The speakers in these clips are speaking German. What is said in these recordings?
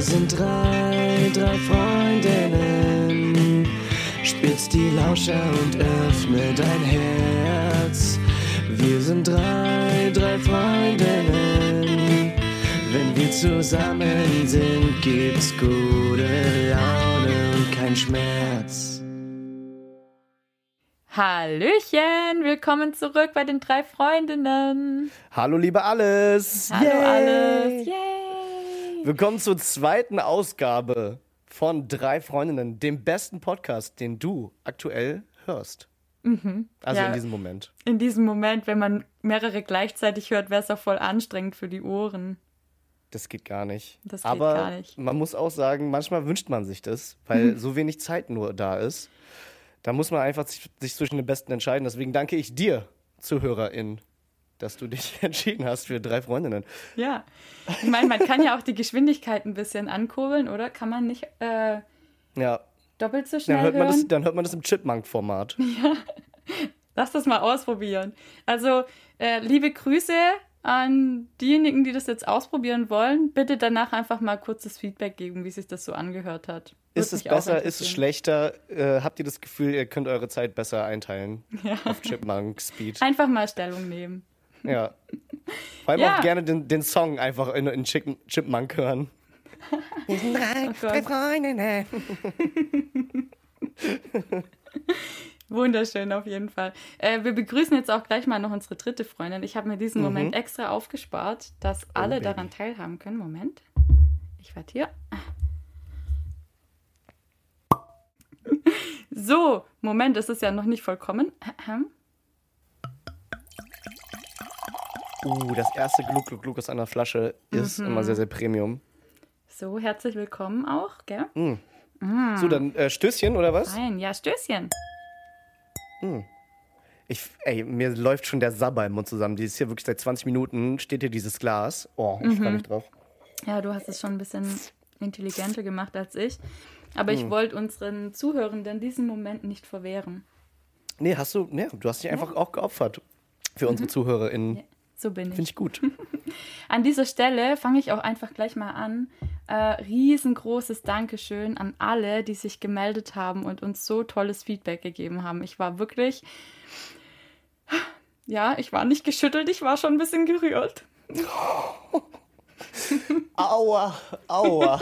Wir sind drei, drei Freundinnen. Spitz die Lauscher und öffne dein Herz. Wir sind drei, drei Freundinnen. Wenn wir zusammen sind, gibt's gute Laune und kein Schmerz. Hallöchen, willkommen zurück bei den drei Freundinnen. Hallo liebe Alles. Hallo Yay. alles. Yay. Willkommen zur zweiten Ausgabe von Drei Freundinnen, dem besten Podcast, den du aktuell hörst. Also Ja. in diesem Moment. In diesem Moment, wenn man mehrere gleichzeitig hört, wäre es auch voll anstrengend für die Ohren. Das geht gar nicht. Das geht Aber gar nicht. man muss auch sagen, manchmal wünscht man sich das, weil so wenig Zeit nur da ist. Da muss man einfach sich, sich zwischen den Besten entscheiden. Deswegen danke ich dir, Zuhörerin, dass du dich entschieden hast für drei Freundinnen. Ja. Ich meine, man kann ja auch die Geschwindigkeit ein bisschen ankurbeln, oder? Kann man nicht äh, Ja, doppelt so schnell dann hört man hören? das, dann hört man das im Chipmunk-Format. Lass das mal ausprobieren. Also, äh, liebe Grüße an diejenigen, die das jetzt ausprobieren wollen. Bitte danach einfach mal kurzes Feedback geben, wie sich das so angehört hat. Würde Ist es besser, ist es schlechter? Äh, habt ihr das Gefühl, ihr könnt eure Zeit besser einteilen auf Chipmunk Speed? Einfach mal Stellung nehmen. Ja. Vor allem Ja. auch gerne den, den Song einfach in, in Chick, Chipmunk hören. Wir sind drei, Oh drei Freundinnen. Wunderschön auf jeden Fall. Äh, wir begrüßen jetzt auch gleich mal noch unsere dritte Freundin. Ich habe mir diesen Moment extra aufgespart, dass alle Baby. daran teilhaben können. Moment. Ich warte hier. So, Moment, es ist ja noch nicht vollkommen. Uh, das erste Gluck, Gluck, Gluck aus einer Flasche ist Mhm. immer sehr, sehr Premium. So, herzlich willkommen auch, gell? So, dann äh, Stößchen oder was? Nein, ja, Stößchen. Ich, ey, mir läuft schon der Sabber im Mund zusammen. Dieses hier wirklich seit 20 Minuten steht hier dieses Glas. Oh, ich Mhm. freue mich drauf. Ja, du hast es schon ein bisschen intelligenter gemacht als ich. Aber ich wollte unseren Zuhörenden diesen Moment nicht verwehren. Nee, hast du, nee, du hast dich einfach auch geopfert für unsere ZuhörerInnen. So bin ich. Finde ich gut. An dieser Stelle fange ich auch einfach gleich mal an. Äh, riesengroßes Dankeschön an alle, die sich gemeldet haben und uns so tolles Feedback gegeben haben. Ich war wirklich, ja, ich war nicht geschüttelt, ich war schon ein bisschen gerührt. Aua, aua.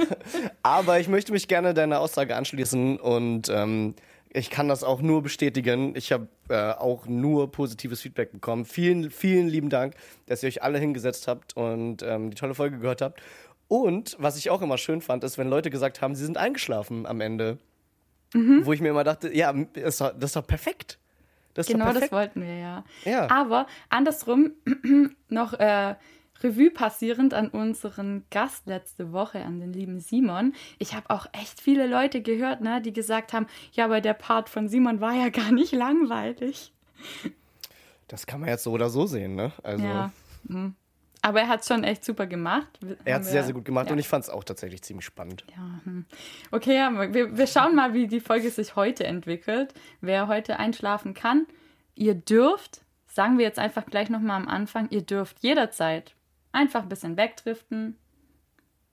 Aber ich möchte mich gerne deiner Aussage anschließen und ähm, ich kann das auch nur bestätigen. Ich habe äh, auch nur positives Feedback bekommen. Vielen, vielen lieben Dank, dass ihr euch alle hingesetzt habt und ähm, die tolle Folge gehört habt. Und was ich auch immer schön fand, ist, wenn Leute gesagt haben, sie sind eingeschlafen am Ende. Wo ich mir immer dachte, ja, das ist doch, perfekt. Das ist Genau das wollten wir ja. Ja. Aber andersrum noch äh, Revue passierend an unseren Gast letzte Woche, an den lieben Simon. Ich habe auch echt viele Leute gehört, ne, die gesagt haben, ja, aber der Part von Simon war ja gar nicht langweilig. Das kann man jetzt so oder so sehen, ne? Also, Ja. mhm. Aber er hat schon echt super gemacht. er hat es sehr, sehr gut gemacht ja. und ich fand es auch tatsächlich ziemlich spannend. Ja, hm. Okay, ja, wir, wir schauen mal, wie die Folge sich heute entwickelt. Wer heute einschlafen kann, ihr dürft, sagen wir jetzt einfach gleich nochmal am Anfang, ihr dürft jederzeit einfach ein bisschen wegdriften,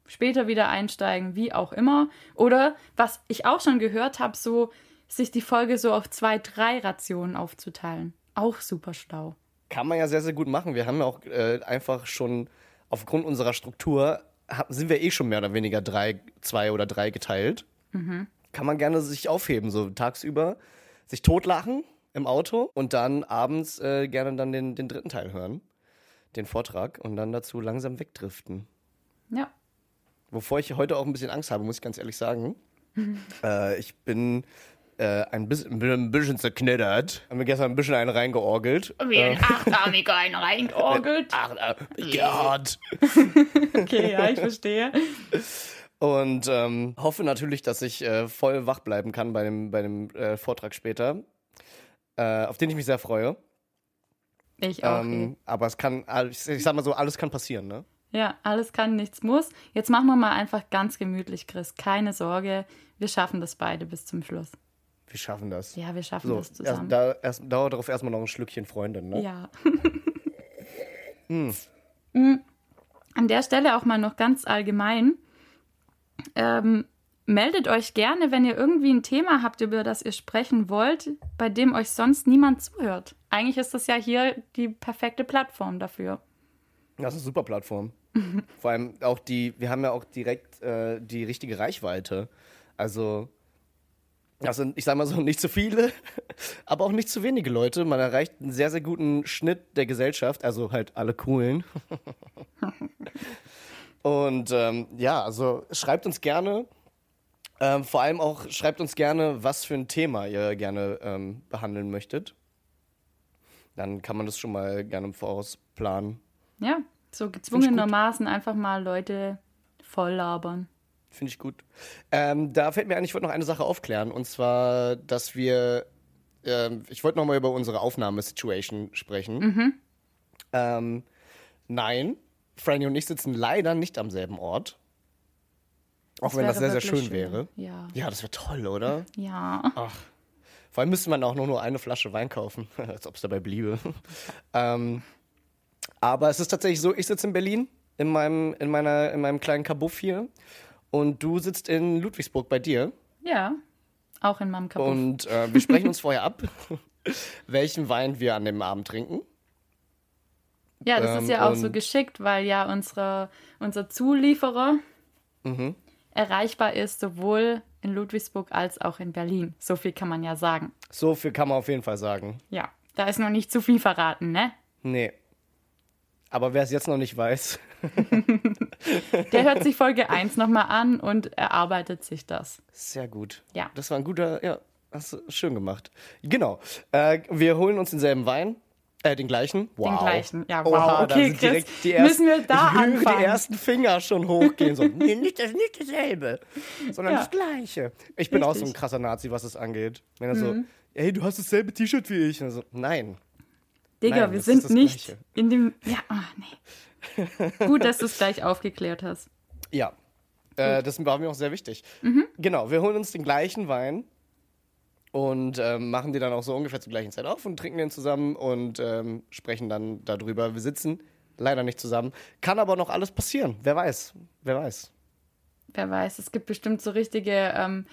später wieder einsteigen, wie auch immer. Oder was ich auch schon gehört habe, so sich die Folge so auf zwei, drei Rationen aufzuteilen. Auch super schlau. Kann man ja sehr, sehr gut machen. Wir haben ja auch äh, einfach schon aufgrund unserer Struktur, sind wir eh schon mehr oder weniger drei, zwei oder drei geteilt. Kann man gerne sich aufheben, so tagsüber, sich totlachen im Auto und dann abends äh, gerne dann den, den dritten Teil hören, den Vortrag und dann dazu langsam wegdriften. Ja. Wovor ich heute auch ein bisschen Angst habe, muss ich ganz ehrlich sagen. äh, ich bin äh, ein, bisschen, bin ein bisschen zerknittert. Haben mir gestern ein bisschen einen reingeorgelt. Wie ein Achtarmiger einen reingeorgelt. Ach, äh, Gerd. Okay, ja, ich verstehe. Und ähm, hoffe natürlich, dass ich äh, voll wach bleiben kann bei dem, bei dem äh, Vortrag später, äh, auf den ich mich sehr freue. Ich auch. Ähm, aber es kann, ich sag mal so, alles kann passieren, ne? Ja, alles kann, nichts muss. Jetzt machen wir mal einfach ganz gemütlich, Chris. Keine Sorge, wir schaffen das beide bis zum Schluss. Wir schaffen das. Ja, wir schaffen so, das erst, zusammen. da, erst, dauert darauf erstmal noch ein Schlückchen Freundin, ne? Ja. Mm. An der Stelle auch mal noch ganz allgemein. ähm, meldet euch gerne, wenn ihr irgendwie ein Thema habt, über das ihr sprechen wollt, bei dem euch sonst niemand zuhört. Eigentlich ist das ja hier die perfekte Plattform dafür. Das ist eine super Plattform. Vor allem auch die, wir haben ja auch direkt äh, die richtige Reichweite. Also, also ich sag mal so, nicht zu viele, aber auch nicht zu wenige Leute. Man erreicht einen sehr, sehr guten Schnitt der Gesellschaft, also halt alle coolen. Und ähm, ja, also schreibt uns gerne. Ähm, vor allem auch schreibt uns gerne, was für ein Thema ihr gerne ähm, behandeln möchtet. Dann kann man das schon mal gerne im Voraus planen. Ja, so gezwungenermaßen einfach mal Leute voll labern. Finde ich gut. Ähm, da fällt mir ein, ich wollte noch eine Sache aufklären. Und zwar, dass wir, ähm, ich wollte noch mal über unsere Aufnahmesituation sprechen. Ähm, nein, Franny und ich sitzen leider nicht am selben Ort. Auch Das wenn das sehr, sehr wirklich schön, wäre. Ja. Ja, das wäre toll, oder? Ja. Vor allem müsste man auch nur, nur eine Flasche Wein kaufen, als ob es dabei bliebe. ähm, aber es ist tatsächlich so, ich sitze in Berlin, in meinem, in, meiner, in meinem kleinen Kabuff hier. Und du sitzt in Ludwigsburg bei dir. Ja. Auch in meinem Kabuff. Und äh, wir sprechen uns vorher ab, welchen Wein wir an dem Abend trinken. Ja, das Ähm, ist ja auch so und- geschickt, weil ja unsere, unser Zulieferer Mhm. Erreichbar ist, sowohl in Ludwigsburg als auch in Berlin. So viel kann man ja sagen. So viel kann man auf jeden Fall sagen. Ja, da ist noch nicht zu viel verraten, ne? Nee. Aber wer es jetzt noch nicht weiß, Der hört sich Folge 1 nochmal an und erarbeitet sich das. sehr gut. Ja. Das war ein guter, ja, hast du schön gemacht. Genau. Äh, wir holen uns denselben Wein. Äh, den gleichen? Wow. Den gleichen. Ja, wow. Oha, Okay, Chris, direkt die müssen wir da ich höre anfangen? die ersten Finger schon hochgehen. So, nee, nicht, das, nicht dasselbe, sondern Ja. das Gleiche. Ich bin auch so Richtig. Mhm. ein krasser Nazi, was das angeht. Wenn er so, ey, du hast dasselbe T-Shirt wie ich. Und so, nein. Digga, Nein, wir sind nicht Gleiche. in dem. Ja, ah, nee. Gut, dass du es gleich aufgeklärt hast. Ja. Äh, das war mir auch sehr wichtig. Genau, wir holen uns den gleichen Wein und ähm, machen den dann auch so ungefähr zur gleichen Zeit auf und trinken den zusammen und ähm, sprechen dann darüber. Wir sitzen leider nicht zusammen. Kann aber noch alles passieren. Wer weiß. Wer weiß. Wer weiß, es gibt bestimmt so richtige ähm,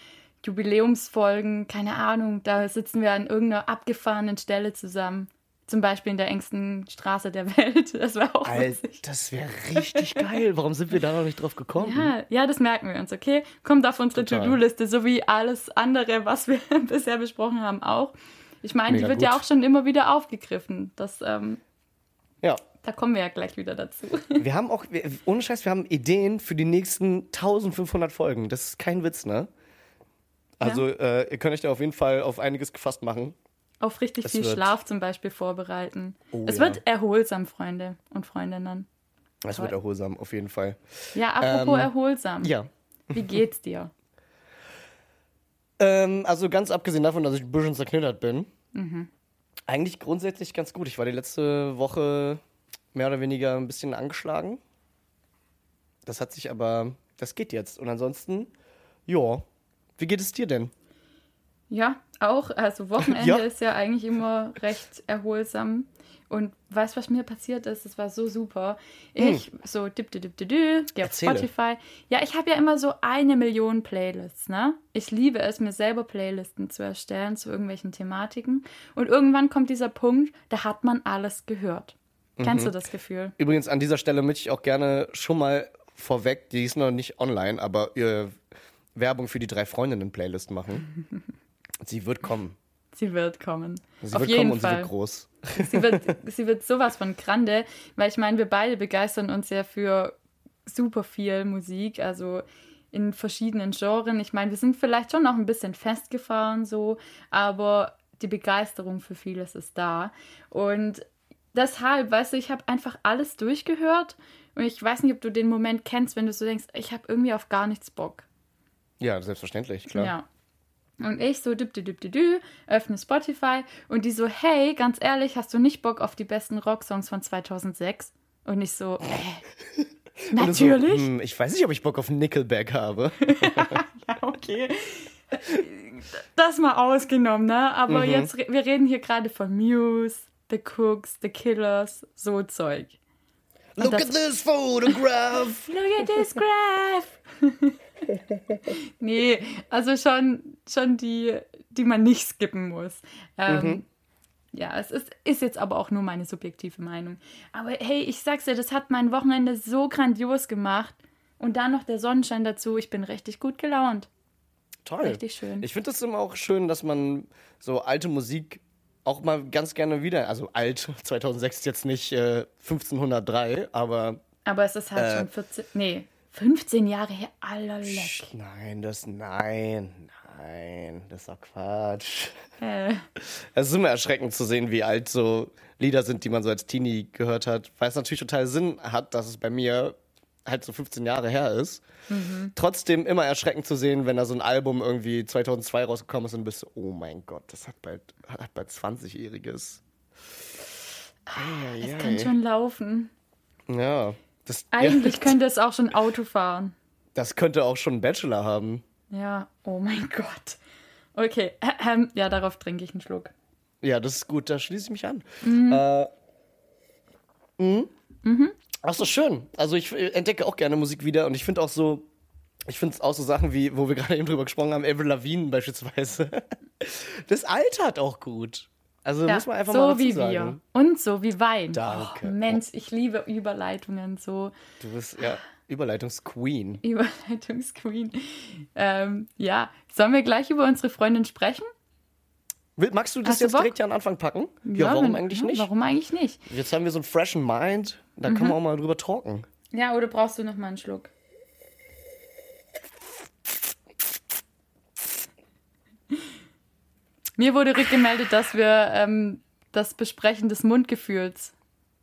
Jubiläumsfolgen, keine Ahnung, da sitzen wir an irgendeiner abgefahrenen Stelle zusammen. Zum Beispiel in der engsten Straße der Welt. Das wäre auch Alter, witzig. das wäre richtig geil. Warum sind wir da noch nicht drauf gekommen? Ja, ja, das merken wir uns, okay? Kommt auf unsere. To-Do-Liste, so wie alles andere, was wir bisher besprochen haben, auch. Ich meine, die wird ja gut. auch schon immer wieder aufgegriffen. Das, ähm, ja. da kommen wir ja gleich wieder dazu. Wir haben auch, wir, ohne Scheiß, wir haben Ideen für die nächsten 1500 Folgen. Das ist kein Witz, ne? Also, äh, ihr könnt euch da auf jeden Fall auf einiges gefasst machen. Auf richtig Es viel Schlaf zum Beispiel vorbereiten. Oh, es ja. wird erholsam, Freunde und Freundinnen. Es wird erholsam, auf jeden Fall. Ja, apropos Ähm, erholsam. Ja. Wie geht's dir? Ähm, also ganz abgesehen davon, dass ich ein bisschen zerknittert bin, Mhm. eigentlich grundsätzlich ganz gut. Ich war die letzte Woche mehr oder weniger ein bisschen angeschlagen. Das hat sich aber, das geht jetzt. Und ansonsten, ja. Wie geht es dir denn? Ja, auch. Also Wochenende Ja. ist ja eigentlich immer recht erholsam. Und weißt du, was mir passiert ist? Das war so super. Ich so dip dip dip dip gehe auf Hm. Spotify. Ja, ich habe ja immer so eine Million Playlists, ne? Ich liebe es, mir selber Playlisten zu erstellen zu irgendwelchen Thematiken. Und irgendwann kommt dieser Punkt, da hat man alles gehört. Kennst du Mhm. das Gefühl? Übrigens, an dieser Stelle möchte ich auch gerne schon mal vorweg, die ist noch nicht online, aber äh, Werbung für die drei Freundinnen-Playlist machen. Sie wird kommen. Sie wird kommen. Sie auf wird jeden kommen und sie Fall. wird groß. Sie wird, sie wird sowas von grande, weil ich meine, wir beide begeistern uns ja für super viel Musik, also in verschiedenen Genren. Ich meine, wir sind vielleicht schon noch ein bisschen festgefahren so, aber die Begeisterung für vieles ist da. Und deshalb, weißt du, ich habe einfach alles durchgehört und ich weiß nicht, ob du den Moment kennst, wenn du so denkst, ich habe irgendwie auf gar nichts Bock. Ja, selbstverständlich, klar. Ja. Und ich so, düp, düp, düp, düp, öffne Spotify und die so, hey, ganz ehrlich, hast du nicht Bock auf die besten Rocksongs von 2006? Und ich so, äh, Und du so, natürlich. hm, ich weiß nicht, ob ich Bock auf Nickelback habe. Ja, okay. Das mal ausgenommen, ne? Aber Mhm. jetzt, wir reden hier gerade von Muse, The Cooks, The Killers, so Zeug. Look das- at this photograph. Look at this graph. nee, also schon, schon die, die man nicht skippen muss. Ähm, Ja, es ist, ist jetzt aber auch nur meine subjektive Meinung. Aber hey, ich sag's dir, das hat mein Wochenende so grandios gemacht. Und dann noch der Sonnenschein dazu. Ich bin richtig gut gelaunt. Toll. Richtig schön. Ich finde es immer auch schön, dass man so alte Musik auch mal ganz gerne wieder, also alt, 2006 ist jetzt nicht äh, 1503, aber Aber es ist halt Äh. schon 14, nee, 15 Jahre her. Allerleck. Nein, das nein, nein, das ist doch Quatsch. Äh, Es ist immer erschreckend zu sehen, wie alt so Lieder sind, die man so als Teenie gehört hat, weil es natürlich total Sinn hat, dass es bei mir halt so 15 Jahre her ist. Trotzdem immer erschreckend zu sehen, wenn da so ein Album irgendwie 2002 rausgekommen ist und du bist so, oh mein Gott, das hat bald, hat bald 20-Jähriges. es kann schon laufen. Ja, das, Eigentlich ja, könnte es auch schon Auto fahren. das könnte auch schon ein Bachelor haben. Ja, oh mein Gott. Okay, ähm, ja, darauf trinke ich einen Schluck. Ja, das ist gut, da schließe ich mich an. Mhm. Äh, mhm. Ach so, schön. Also ich äh, entdecke auch gerne Musik wieder und ich finde auch so, ich finde es auch so Sachen wie, wo wir gerade eben drüber gesprochen haben, Avril Lavigne beispielsweise. Das altert auch gut. Also Ja, muss man einfach so mal dazu wie sagen. wir. Und so wie Wein. Danke. Oh, Mensch, ich liebe Überleitungen so. Du bist ja Überleitungsqueen. Überleitungsqueen. Ähm, ja, sollen wir gleich über unsere Freundin sprechen? Will- Magst du das du jetzt Bock? direkt hier an Anfang packen? Ja, warum wenn- eigentlich ja, nicht? Warum eigentlich nicht? Jetzt haben wir so einen freshen Mind, da Mhm. können wir auch mal drüber talken. Ja, oder brauchst du noch mal einen Schluck? Mir wurde rückgemeldet, dass wir ähm, das Besprechen des Mundgefühls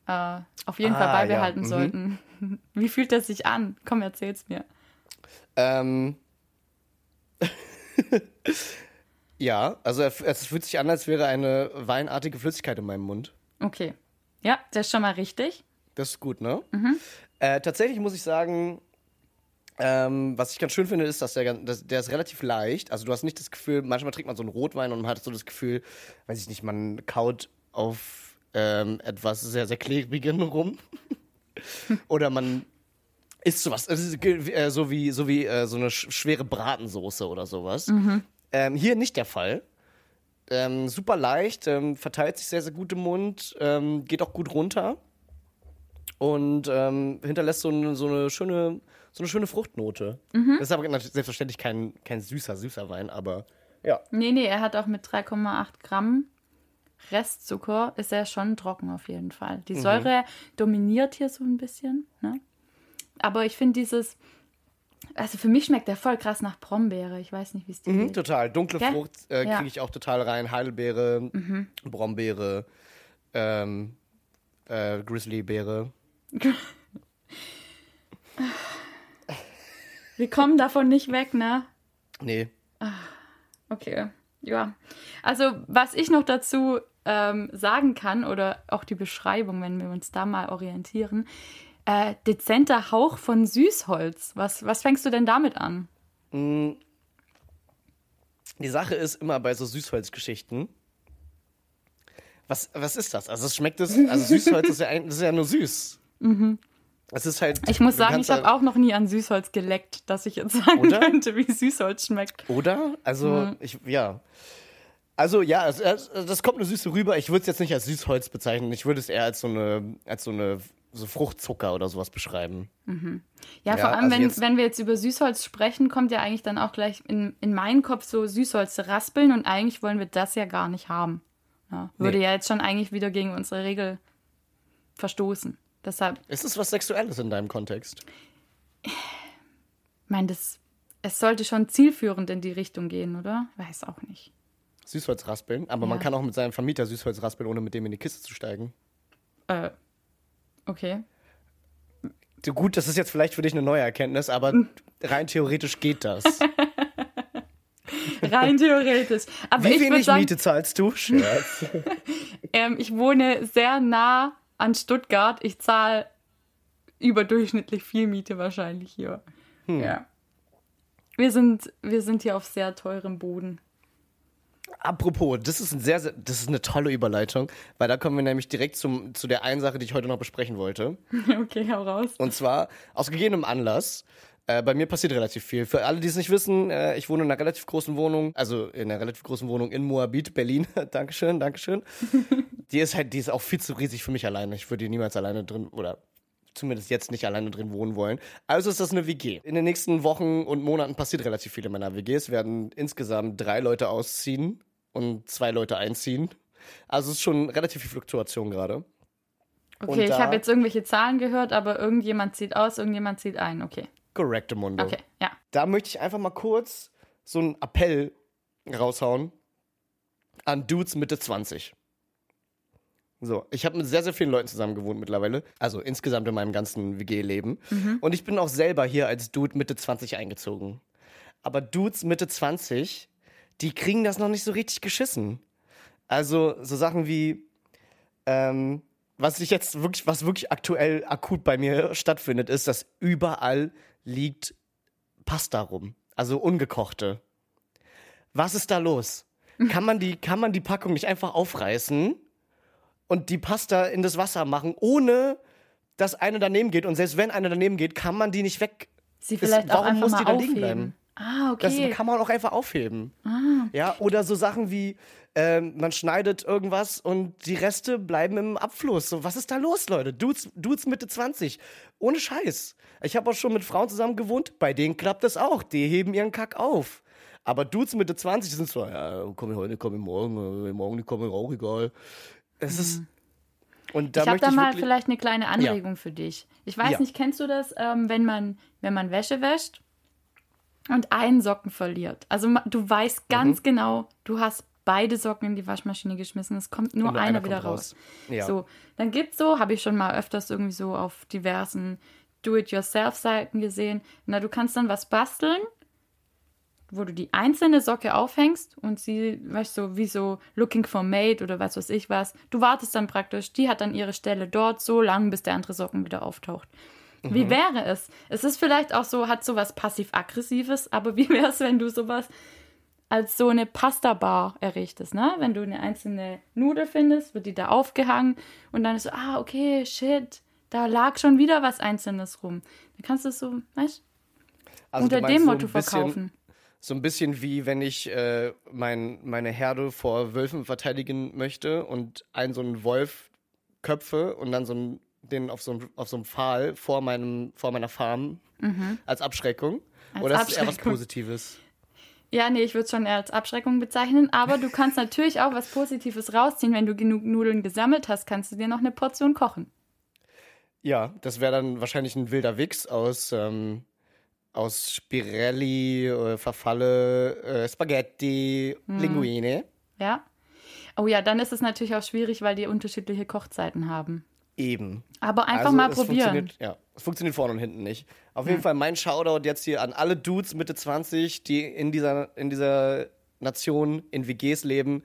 äh, auf jeden Fall Ah, beibehalten ja, mhm. sollten. Wie fühlt das sich an? Komm, erzähl's mir. Ähm. ja, also es fühlt sich an, als wäre eine weinartige Flüssigkeit in meinem Mund. Okay. Ja, das ist schon mal richtig. Das ist gut, ne? Äh, tatsächlich muss ich sagen, ähm, was ich ganz schön finde, ist, dass der, dass der ist relativ leicht. Also du hast nicht das Gefühl, manchmal trinkt man so einen Rotwein und man hat so das Gefühl, weiß ich nicht, man kaut auf ähm, etwas sehr, sehr klebrigen rum. Oder man isst sowas, äh, so wie, so, wie äh, so eine sch schwere Bratensoße oder sowas. Ähm, hier nicht der Fall. Ähm, super leicht, ähm, verteilt sich sehr, sehr gut im Mund, ähm, geht auch gut runter und ähm, hinterlässt so eine, so eine schöne so eine schöne Fruchtnote. Das ist aber selbstverständlich kein, kein süßer, süßer Wein, aber ja. Nee, nee, er hat auch mit 3,8 Gramm Restzucker, ist er schon trocken auf jeden Fall. Mhm. Die Säure dominiert hier so ein bisschen. Ne? Aber ich finde dieses, also für mich schmeckt der voll krass nach Brombeere. Ich weiß nicht, wie es dir Mhm, geht. total. Dunkle Gell? Frucht äh, Ja. kriege ich auch total rein. Heidelbeere, Brombeere, ähm, äh, Grizzlybeere. Wir kommen davon nicht weg, ne? Nee. Okay, ja. Also, was ich noch dazu ähm, sagen kann, oder auch die Beschreibung, wenn wir uns da mal orientieren, äh, dezenter Hauch von Süßholz. Was, was fängst du denn damit an? Die Sache ist immer bei so Süßholzgeschichten. Was, was ist das? Also es schmeckt es, also Süßholz ist ja, ein, ist ja nur süß. Es ist halt. Ich muss sagen, ich habe da- auch noch nie an Süßholz geleckt, dass ich jetzt sagen Oder? könnte, wie Süßholz schmeckt. Oder? Also, ich, ja. Also, ja, es, es, das kommt eine Süße rüber. Ich würde es jetzt nicht als Süßholz bezeichnen. Ich würde es eher als so eine, als so eine so Fruchtzucker oder sowas beschreiben. Ja, Ja, vor allem, also wenn, jetzt- wenn wir jetzt über Süßholz sprechen, kommt ja eigentlich dann auch gleich in, in meinen Kopf so Süßholz raspeln und eigentlich wollen wir das ja gar nicht haben. Ja, würde Nee. ja jetzt schon eigentlich wieder gegen unsere Regel verstoßen. Deshalb, Ist es was Sexuelles in deinem Kontext? ich meine, das, es sollte schon zielführend in die Richtung gehen, oder? Weiß auch nicht. Süßholz raspeln, aber man Ja. kann auch mit seinem Vermieter Süßholz raspeln, ohne mit dem in die Kiste zu steigen. Äh, okay. Gut, das ist jetzt vielleicht für dich eine neue Erkenntnis, aber rein theoretisch geht das. Rein theoretisch. Aber Wie ich wenig sagen, Miete zahlst du? Scherz. Ähm, ich wohne sehr nah an Stuttgart. Ich zahle überdurchschnittlich viel Miete wahrscheinlich hier. Hm. Ja. Wir sind, wir sind hier auf sehr teurem Boden. Apropos, das ist, ein sehr, sehr, das ist eine tolle Überleitung, weil da kommen wir nämlich direkt zum, zu der einen Sache, die ich heute noch besprechen wollte. okay, hau raus. Und zwar aus gegebenem Anlass Äh, bei mir passiert relativ viel. Für alle, die es nicht wissen, äh, ich wohne in einer relativ großen Wohnung, also in einer relativ großen Wohnung in Moabit, Berlin. Dankeschön, Dankeschön. die ist halt, die ist auch viel zu riesig für mich alleine. Ich würde hier niemals alleine drin oder zumindest jetzt nicht alleine drin wohnen wollen. Also ist das eine WG. In den nächsten Wochen und Monaten passiert relativ viel in meiner WG. Es werden insgesamt drei Leute ausziehen und zwei Leute einziehen. Also es ist schon relativ viel Fluktuation gerade. Okay, ich habe jetzt irgendwelche Zahlen gehört, aber irgendjemand zieht aus, irgendjemand zieht ein. Okay. Korrekte Mundo. Okay, ja. Da möchte ich einfach mal kurz so einen Appell raushauen an Dudes Mitte 20. So, ich habe mit sehr, sehr vielen Leuten zusammen gewohnt mittlerweile. Also insgesamt in meinem ganzen WG-Leben. Mhm. Und ich bin auch selber hier als Dude Mitte 20 eingezogen. Aber Dudes Mitte 20, die kriegen das noch nicht so richtig geschissen. Also so Sachen wie, ähm, was ich jetzt wirklich, was wirklich aktuell akut bei mir stattfindet, ist, dass überall liegt Pasta rum. Also ungekochte. Was ist da los? Kann man die, kann man die Packung nicht einfach aufreißen und die Pasta in das Wasser machen, ohne dass eine daneben geht? Und selbst wenn eine daneben geht, kann man die nicht weg. Sie vielleicht ist, warum auch einfach muss die da liegen bleiben? Ah, okay. Das kann man auch einfach aufheben. Ah. Ja, oder so Sachen wie, ähm, man schneidet irgendwas und die Reste bleiben im Abfluss. So, was ist da los, Leute? Dudes, Dudes Mitte 20. Ohne Scheiß. Ich habe auch schon mit Frauen zusammen gewohnt, bei denen klappt das auch. Die heben ihren Kack auf. Aber Dudes Mitte 20 sind so, ja, komm ich heute, komm ich morgen, äh, morgen komm ich auch, egal. Es mhm. ist. Und da ich habe da mal vielleicht eine kleine Anregung ja. für dich. Ich weiß ja. nicht, kennst du das, ähm, wenn man, wenn man Wäsche wäscht und einen Socken verliert? Also du weißt ganz mhm. genau, du hast beide Socken in die Waschmaschine geschmissen. Es kommt nur einer, einer, wieder raus. raus. Ja. So, dann gibt's so, habe ich schon mal öfters irgendwie so auf diversen Do-it-yourself-Seiten gesehen. Na, du kannst dann was basteln, wo du die einzelne Socke aufhängst und sie, weißt du, so, wie so looking for mate oder was weiß ich was. Du wartest dann praktisch, die hat dann ihre Stelle dort so lang, bis der andere Socken wieder auftaucht. Mhm. Wie wäre es? Es ist vielleicht auch so, hat so was passiv-aggressives, aber wie wäre es, wenn du sowas als so eine Pasta-Bar errichtest, ne? Wenn du eine einzelne Nudel findest, wird die da aufgehangen und dann ist so, ah, okay, shit, da lag schon wieder was Einzelnes rum. Dann kannst du es so, weißt also unter dem Motto so bisschen, verkaufen. So ein bisschen wie wenn ich äh, mein, meine Herde vor Wölfen verteidigen möchte und einen so einen Wolf köpfe und dann so einen, den auf so, einem, auf so einem Pfahl vor, meinem, vor meiner Farm mhm. als Abschreckung. Als Oder ist es eher was Positives? Ja, nee, ich würde es schon eher als Abschreckung bezeichnen, aber du kannst natürlich auch was Positives rausziehen. Wenn du genug Nudeln gesammelt hast, kannst du dir noch eine Portion kochen. Ja, das wäre dann wahrscheinlich ein wilder Wix aus, ähm, aus Spirelli, äh, Verfalle, äh, Spaghetti, hm. Linguine. Ja. Oh ja, dann ist es natürlich auch schwierig, weil die unterschiedliche Kochzeiten haben. Eben. Aber einfach also, mal probieren. Ja, es funktioniert vorne und hinten nicht. Auf jeden Fall mein Shoutout jetzt hier an alle Dudes Mitte 20, die in dieser, in dieser Nation in WGs leben.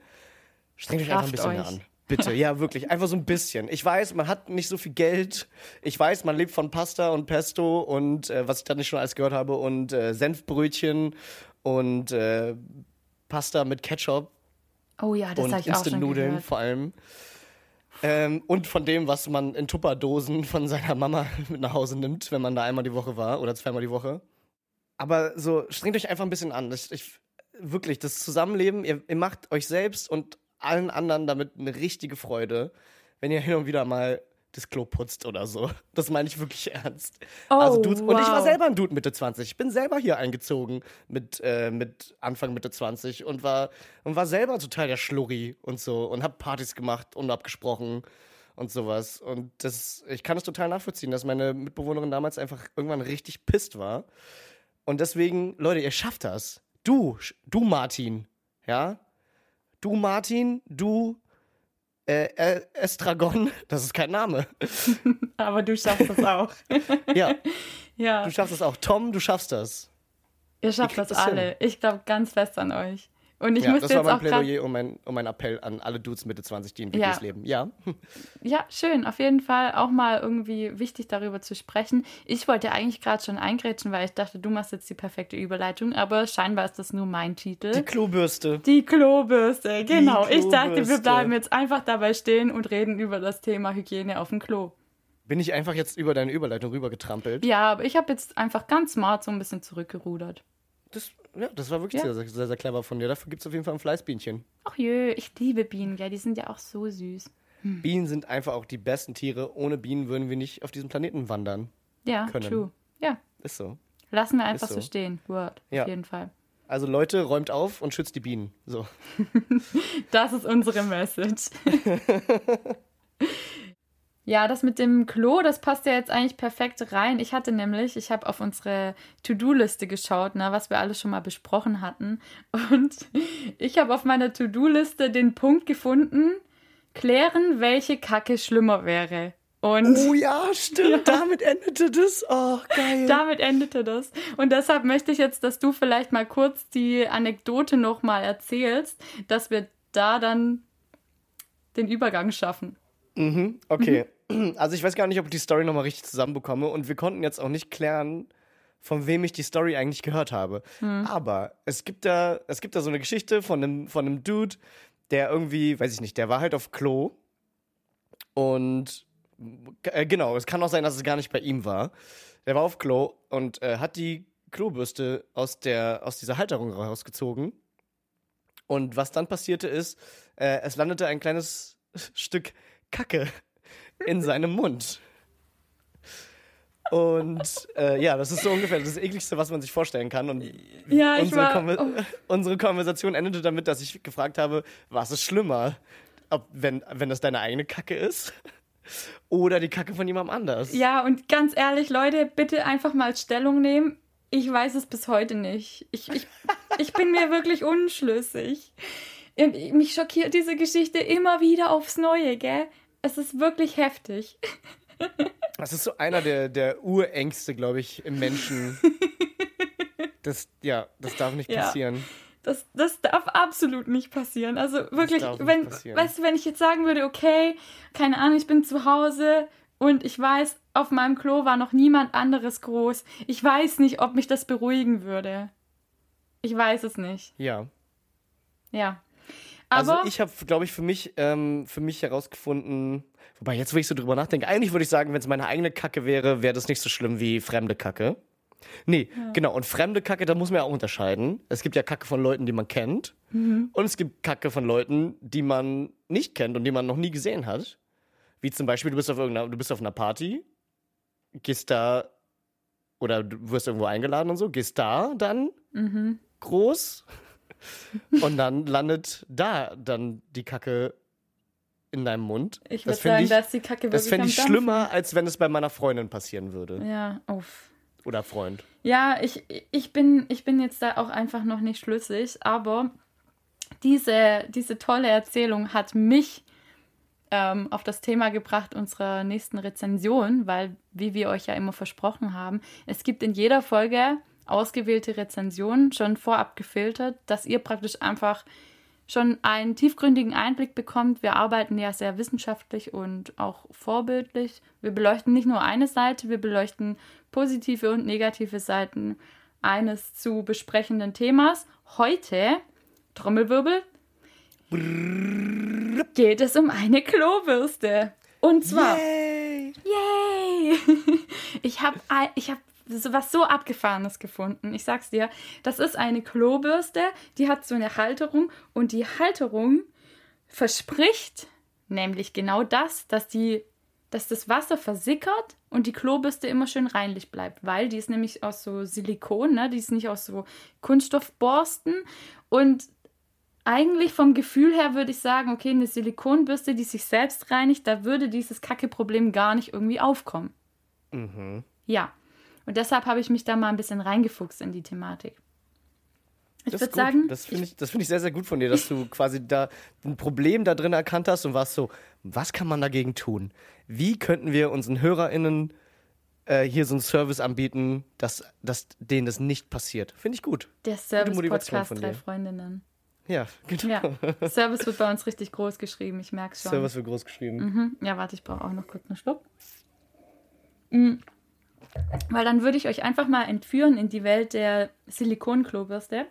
Strengt euch einfach ein bisschen mehr an. Bitte, ja, wirklich. Einfach so ein bisschen. Ich weiß, man hat nicht so viel Geld. Ich weiß, man lebt von Pasta und Pesto und äh, was ich da nicht schon alles gehört habe und äh, Senfbrötchen und äh, Pasta mit Ketchup. Oh ja, das habe ich auch schon Nudeln vor allem. Ähm, und von dem, was man in Tupperdosen von seiner Mama mit nach Hause nimmt, wenn man da einmal die Woche war oder zweimal die Woche. Aber so, strengt euch einfach ein bisschen an. Ich, ich, wirklich, das Zusammenleben, ihr, ihr macht euch selbst und allen anderen damit eine richtige Freude, wenn ihr hin und wieder mal das Klo putzt oder so. Das meine ich wirklich ernst. Oh, also Dudes, wow. Und ich war selber ein Dude Mitte 20. Ich bin selber hier eingezogen mit, äh, mit Anfang Mitte 20 und war, und war selber total der Schlurri und so und habe Partys gemacht, unabgesprochen und sowas. Und das, ich kann es total nachvollziehen, dass meine Mitbewohnerin damals einfach irgendwann richtig pisst war. Und deswegen, Leute, ihr schafft das. Du, du Martin, ja? Du Martin, du äh, Estragon, das ist kein Name. Aber du schaffst das auch. ja. ja. Du schaffst das auch. Tom, du schaffst das. Ihr schafft das, das alle. Hin. Ich glaube ganz fest an euch. Und ich ja, das war mein Plädoyer und mein, und mein Appell an alle Dudes Mitte 20, die in WGs ja. leben. Ja. Ja, schön. Auf jeden Fall auch mal irgendwie wichtig darüber zu sprechen. Ich wollte eigentlich gerade schon eingrätschen, weil ich dachte, du machst jetzt die perfekte Überleitung, aber scheinbar ist das nur mein Titel. Die Klobürste. Die Klobürste, genau. Die Klobürste. Ich dachte, wir bleiben jetzt einfach dabei stehen und reden über das Thema Hygiene auf dem Klo. Bin ich einfach jetzt über deine Überleitung rübergetrampelt? Ja, aber ich habe jetzt einfach ganz smart so ein bisschen zurückgerudert. Das, ja, das war wirklich Ja. sehr, sehr, sehr clever von dir. Dafür gibt es auf jeden Fall ein Fleißbienchen. Ach jö, ich liebe Bienen, gell? Die sind ja auch so süß. Bienen sind einfach auch die besten Tiere. Ohne Bienen würden wir nicht auf diesem Planeten wandern. Ja, Können. true. Ja, Ist so. lassen wir einfach so. so. stehen. Word, Ja. auf jeden Fall. Also Leute, räumt auf und schützt die Bienen. So. Das ist unsere Message. ja, das mit dem Klo, das passt ja jetzt eigentlich perfekt rein. Ich hatte nämlich, ich habe auf unsere To-Do-Liste geschaut, ne, was wir alles schon mal besprochen hatten. Und ich habe auf meiner To-Do-Liste den Punkt gefunden, klären, welche Kacke schlimmer wäre. Und Oh ja, stimmt. Damit endete das. Oh, geil. damit endete das. Und deshalb möchte ich jetzt, dass du vielleicht mal kurz die Anekdote nochmal erzählst, dass wir da dann den Übergang schaffen. Mhm, okay. Also ich weiß gar nicht, ob ich die Story nochmal richtig zusammenbekomme und wir konnten jetzt auch nicht klären, von wem ich die Story eigentlich gehört habe. Aber es gibt da, es gibt da so eine Geschichte von einem, von einem Dude, der irgendwie, weiß ich nicht, der war halt auf Klo und äh, genau, es kann auch sein, dass es gar nicht bei ihm war. Der war auf Klo und äh, hat die Klobürste aus, der, aus dieser Halterung rausgezogen. Und was dann passierte ist, äh, es landete ein kleines Stück Kacke in seinem Mund. Und äh, ja, das ist so ungefähr das ekligste, was man sich vorstellen kann. Und Ja, ich unsere, war. Konver Oh, unsere Konversation endete damit, dass ich gefragt habe, was ist schlimmer? Ob, wenn, wenn das deine eigene Kacke ist oder die Kacke von jemandem anders. ja, und ganz ehrlich, Leute, bitte einfach mal Stellung nehmen. Ich weiß es bis heute nicht. Ich, ich, ich bin mir wirklich unschlüssig. Und Mich schockiert diese Geschichte immer wieder aufs Neue, gell? Es ist wirklich heftig. Das ist so einer der, der Urängste, glaube ich, im Menschen. Das, ja, das darf nicht Ja. passieren. Das, das darf absolut nicht passieren. Also wirklich, wenn, weißt du, wenn ich jetzt sagen würde, okay, keine Ahnung, ich bin zu Hause und ich weiß, auf meinem Klo war noch niemand anderes groß. Ich weiß nicht, ob mich das beruhigen würde. Ich weiß es nicht. Ja. Ja. Aber also ich habe, glaube ich, für mich, ähm, für mich herausgefunden, wobei jetzt, wo ich so drüber nachdenke, eigentlich würde ich sagen, wenn es meine eigene Kacke wäre, wäre das nicht so schlimm wie fremde Kacke. Nee, genau. Und fremde Kacke, da muss man ja auch unterscheiden. Es gibt ja Kacke von Leuten, die man kennt. Und es gibt Kacke von Leuten, die man nicht kennt und die man noch nie gesehen hat. Wie zum Beispiel, du bist auf irgendeiner, du bist auf einer Party, gehst da oder du wirst irgendwo eingeladen und so, gehst da dann groß und dann landet da dann die Kacke in deinem Mund. ich würde sagen, ich, dass die Kacke wirklich das fände ich Dampfen- schlimmer, als wenn es bei meiner Freundin passieren würde. Ja, uff. Oder Freund. Ja, ich, ich, bin, ich bin jetzt da auch einfach noch nicht schlüssig, aber diese, diese tolle Erzählung hat mich ähm, auf das Thema gebracht unserer nächsten Rezension, weil, wie wir euch ja immer versprochen haben, es gibt in jeder Folge ausgewählte Rezensionen, schon vorab gefiltert, dass ihr praktisch einfach schon einen tiefgründigen Einblick bekommt. Wir arbeiten ja sehr wissenschaftlich und auch vorbildlich. Wir beleuchten nicht nur eine Seite, wir beleuchten positive und negative Seiten eines zu besprechenden Themas. Heute, Trommelwirbel, geht es um eine Klobürste. Und zwar, Yay! yay! Ich habe ich hab was so abgefahrenes gefunden. Ich sag's dir, das ist eine Klobürste, die hat so eine Halterung und die Halterung verspricht nämlich genau das, dass die dass das Wasser versickert und die Klobürste immer schön reinlich bleibt, weil die ist nämlich aus so Silikon, ne? die ist nicht aus so Kunststoffborsten und eigentlich vom Gefühl her würde ich sagen, okay, eine Silikonbürste, die sich selbst reinigt, da würde dieses Kacke-Problem gar nicht irgendwie aufkommen. Mhm. Ja. Und deshalb habe ich mich da mal ein bisschen reingefuchst in die Thematik. Ich würde sagen, das finde ich, das find ich sehr, sehr gut von dir, dass du quasi da ein Problem da drin erkannt hast und warst so, was kann man dagegen tun? Wie könnten wir unseren HörerInnen äh, hier so einen Service anbieten, dass, dass denen das nicht passiert? Finde ich gut. der Service-Podcast Drei. Freundinnen. Ja, genau. Ja, Service wird bei uns richtig groß geschrieben, ich merke schon. Service wird groß geschrieben. Mhm. Ja, warte, ich brauche auch noch kurz einen Schluck. Mm. Weil dann würde ich euch einfach mal entführen in die Welt der Silikonklobürste.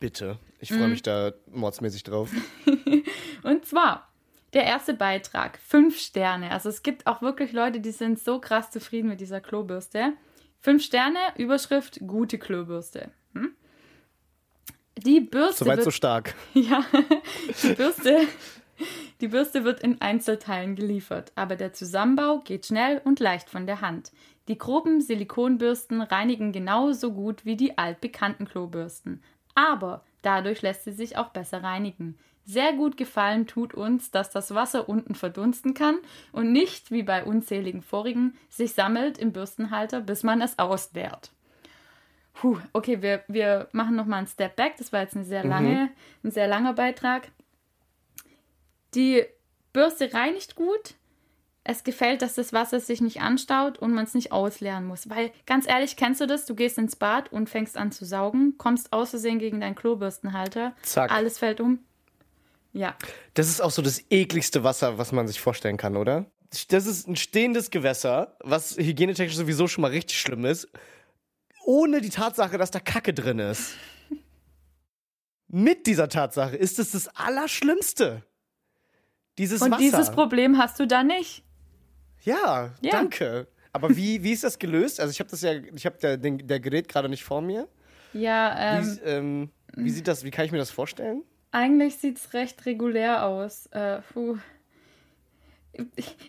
Bitte. Ich Mhm. freue mich da mordsmäßig drauf. Und zwar Der erste Beitrag, fünf Sterne. Also es gibt auch wirklich Leute, die sind so krass zufrieden mit dieser Klobürste. Fünf Sterne, Überschrift, gute Klobürste. Hm? Die Bürste. Soweit wird, so stark. Ja, die Bürste, die Bürste wird in Einzelteilen geliefert, aber der Zusammenbau geht schnell und leicht von der Hand. Die groben Silikonbürsten reinigen genauso gut wie die altbekannten Klobürsten, aber dadurch lässt sie sich auch besser reinigen. Sehr gut gefallen tut uns, dass das Wasser unten verdunsten kann und nicht, wie bei unzähligen vorigen, sich sammelt im Bürstenhalter, bis man es ausleert. Puh, okay, wir, wir machen nochmal einen Step back. Das war jetzt eine sehr lange, ein sehr langer Beitrag. Die Bürste reinigt gut. Es gefällt, dass das Wasser sich nicht anstaut und man es nicht ausleeren muss. Weil, ganz ehrlich, kennst du das? Du gehst ins Bad und fängst an zu saugen, kommst aus Versehen gegen deinen Klobürstenhalter, Zack. alles fällt um. Ja, Das ist auch so das ekligste Wasser, was man sich vorstellen kann, oder? Das ist ein stehendes Gewässer, was hygienetechnisch sowieso schon mal richtig schlimm ist. Ohne die Tatsache, dass da Kacke drin ist. Mit dieser Tatsache ist es das Allerschlimmste. Dieses und Wasser. dieses Problem hast du da nicht. Ja, Ja. danke. Aber wie, wie ist das gelöst? Also ich habe das ja, ich habe der, den- der Gerät gerade nicht vor mir. Ja, Wie, ähm, ähm, wie sieht das, wie kann ich mir das vorstellen? Eigentlich sieht es recht regulär aus. Äh, puh.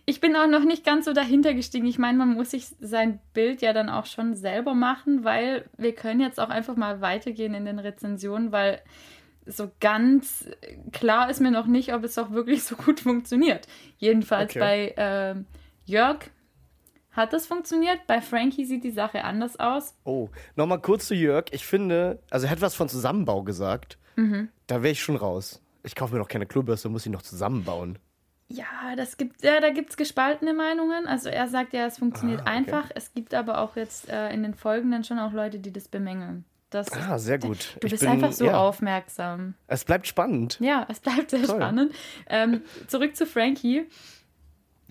Ich- bin auch noch nicht ganz so dahinter gestiegen. Ich meine, man muss sich sein Bild ja dann auch schon selber machen, weil wir können jetzt auch einfach mal weitergehen in den Rezensionen, weil so ganz klar ist mir noch nicht, ob es auch wirklich so gut funktioniert. Jedenfalls Okay. bei ähm, Jörg hat das funktioniert. Bei Frankie sieht die Sache anders aus. Oh, nochmal kurz zu Jörg. Ich finde, also er hat was von Zusammenbau gesagt. Mhm. Da wäre ich schon raus. Ich kaufe mir doch keine Klobürste, muss sie noch zusammenbauen. Ja, das gibt, ja, da gibt es gespaltene Meinungen. Also er sagt ja, es funktioniert Ah, okay. einfach. Es gibt aber auch jetzt äh, in den Folgenden schon auch Leute, die das bemängeln. Das, Ah, sehr gut. du Ich bist bin- einfach so ja. aufmerksam. Es bleibt spannend. Ja, es bleibt sehr Toll. spannend. Ähm, zurück zu Frankie.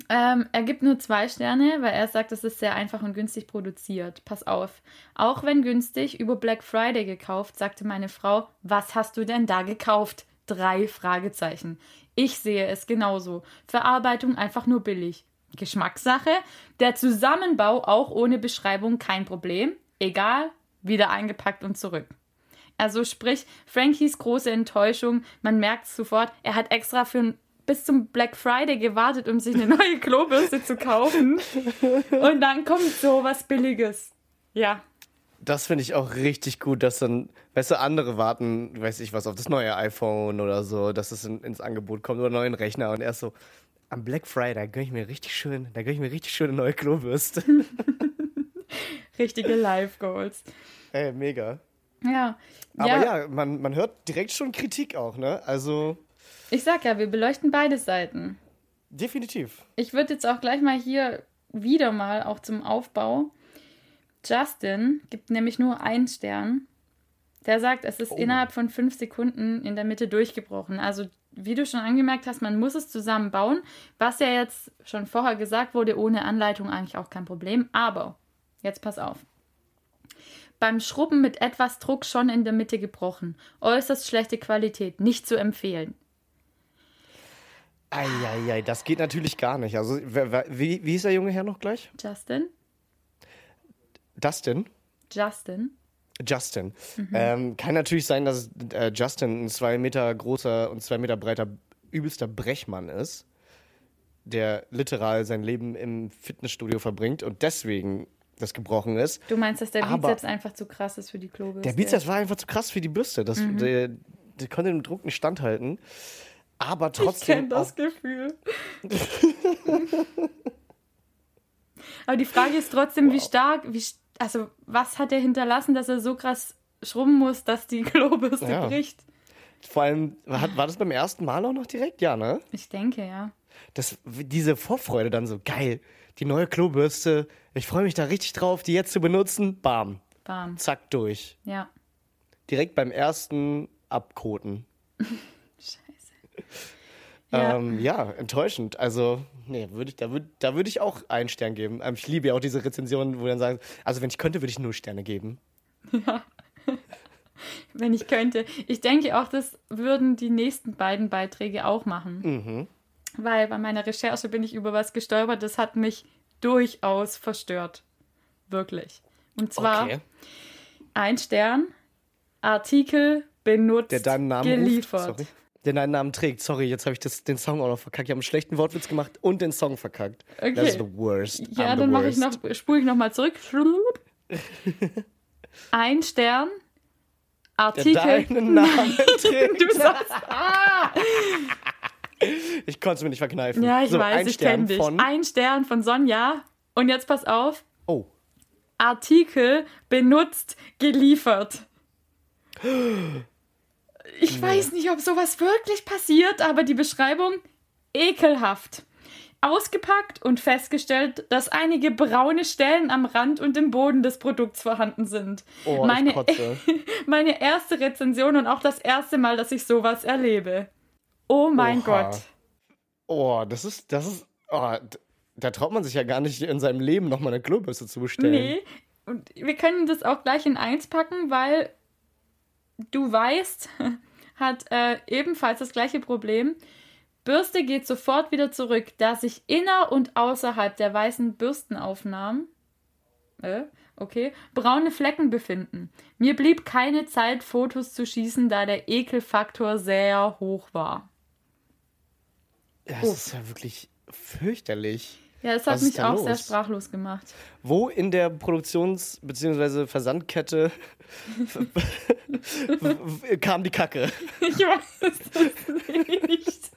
Ähm, er gibt nur zwei Sterne, weil er sagt, es ist sehr einfach und günstig produziert. Pass auf. Auch wenn günstig, über Black Friday gekauft, sagte meine Frau, was hast du denn da gekauft? Drei Fragezeichen. Ich sehe es genauso. Verarbeitung einfach nur billig. Geschmackssache. Der Zusammenbau auch ohne Beschreibung kein Problem. Egal, wieder eingepackt und zurück. Also sprich, Frankies große Enttäuschung, man merkt sofort, er hat extra für bis zum Black Friday gewartet, um sich eine neue Klobürste zu kaufen. Und dann kommt so was Billiges. Ja, Das finde ich auch richtig gut, dass dann, weißt du, andere warten, weiß ich was, auf das neue iPhone oder so, dass es in, ins Angebot kommt oder einen neuen Rechner und erst so, am Black Friday gönne ich mir richtig schön, da gönne ich mir richtig schöne neue Klobürste. richtige Life Goals. Ey, mega. Ja. Aber ja, ja, man, man hört direkt schon Kritik auch, ne? Also, ich sag ja, wir beleuchten beide Seiten. definitiv. Ich würde jetzt auch gleich mal hier wieder mal auch zum Aufbau. Justin gibt nämlich nur einen Stern. Der sagt, es ist Oh. innerhalb von fünf Sekunden in der Mitte durchgebrochen. Also, wie du schon angemerkt hast, man muss es zusammenbauen. Was ja jetzt schon vorher gesagt wurde, ohne Anleitung eigentlich auch kein Problem. Aber, jetzt pass auf. Beim Schrubben mit etwas Druck schon in der Mitte gebrochen. Äußerst schlechte Qualität, nicht zu empfehlen. Eieiei, das geht natürlich gar nicht. Also, wer, wer, wie, wie hieß der junge Herr noch gleich? Justin? Dustin? Justin? Justin. Mhm. Ähm, kann natürlich sein, dass äh, Justin ein zwei Meter großer und zwei Meter breiter, übelster Brechmann ist, der literal sein Leben im Fitnessstudio verbringt und deswegen das gebrochen ist. Du meinst, dass der Aber- Bizeps einfach zu krass ist für die Klobürste? Der Bizeps war einfach zu krass für die Bürste. Das, Mhm. der, der konnte dem Druck nicht standhalten. Aber Ich kenne trotzdem. das Gefühl. Aber die Frage ist trotzdem, wie stark, wie, also was hat er hinterlassen, dass er so krass schrubben muss, dass die Klobürste Ja. bricht? vor allem, war, war das beim ersten Mal auch noch direkt? Ja, ne? Ich denke, ja. das, diese Vorfreude dann so geil. Die neue Klobürste, ich freue mich da richtig drauf, die jetzt zu benutzen. Bam, Bam. zack, durch. Ja. Direkt beim ersten Abkoten. Ja. Ähm, ja, enttäuschend. Also, nee, würd ich, da würde da würd ich auch einen Stern geben. Ähm, ich liebe ja auch diese Rezensionen, wo dann sagen, also wenn ich könnte, würde ich nur Sterne geben. Wenn ich könnte. Ich denke auch, das würden die nächsten beiden Beiträge auch machen. weil bei meiner Recherche bin ich über was gestolpert, das hat mich durchaus verstört. Wirklich. Und zwar Okay. ein Stern, Artikel benutzt, Der deinen Namen geliefert. ruft. Sorry. Der deinen Namen trägt. Sorry, jetzt habe ich das, den Song auch noch verkackt. Ich habe einen schlechten Wortwitz gemacht und den Song verkackt. Okay. That's the worst. Ja, I'm dann mache ich noch, spule ich noch mal zurück. Ein Stern, Der Artikel. deinen Namen trägt. Du sagst, ah! Ich konnte es mir nicht verkneifen. Ja, ich so, weiß, ein ich Stern kenne dich. Von, Ein Stern von Sonja. Und jetzt pass auf. oh, Artikel benutzt geliefert. Ich weiß nicht, ob sowas wirklich passiert, aber die Beschreibung ekelhaft. Ausgepackt und festgestellt, dass einige braune Stellen am Rand und im Boden des Produkts vorhanden sind. oh meine, meine erste Rezension und auch das erste Mal, dass ich sowas erlebe. Oh mein Oha. Gott. Oh, das ist, das ist, oh, da traut man sich ja gar nicht in seinem Leben nochmal eine Klobürste zu bestellen. Nee, und wir können das auch gleich in eins packen, weil du weißt, hat äh, ebenfalls das gleiche Problem. Bürste geht sofort wieder zurück, da sich inner und außerhalb der weißen Bürstenaufnahmen äh, okay, braune Flecken befinden. Mir blieb keine Zeit, Fotos zu schießen, da der Ekelfaktor sehr hoch war. Das Oh. ist ja wirklich fürchterlich. Ja, das hat Was mich auch los? sehr sprachlos gemacht. Wo in der Produktions- bzw. Versandkette kam die Kacke? Ich weiß es nicht.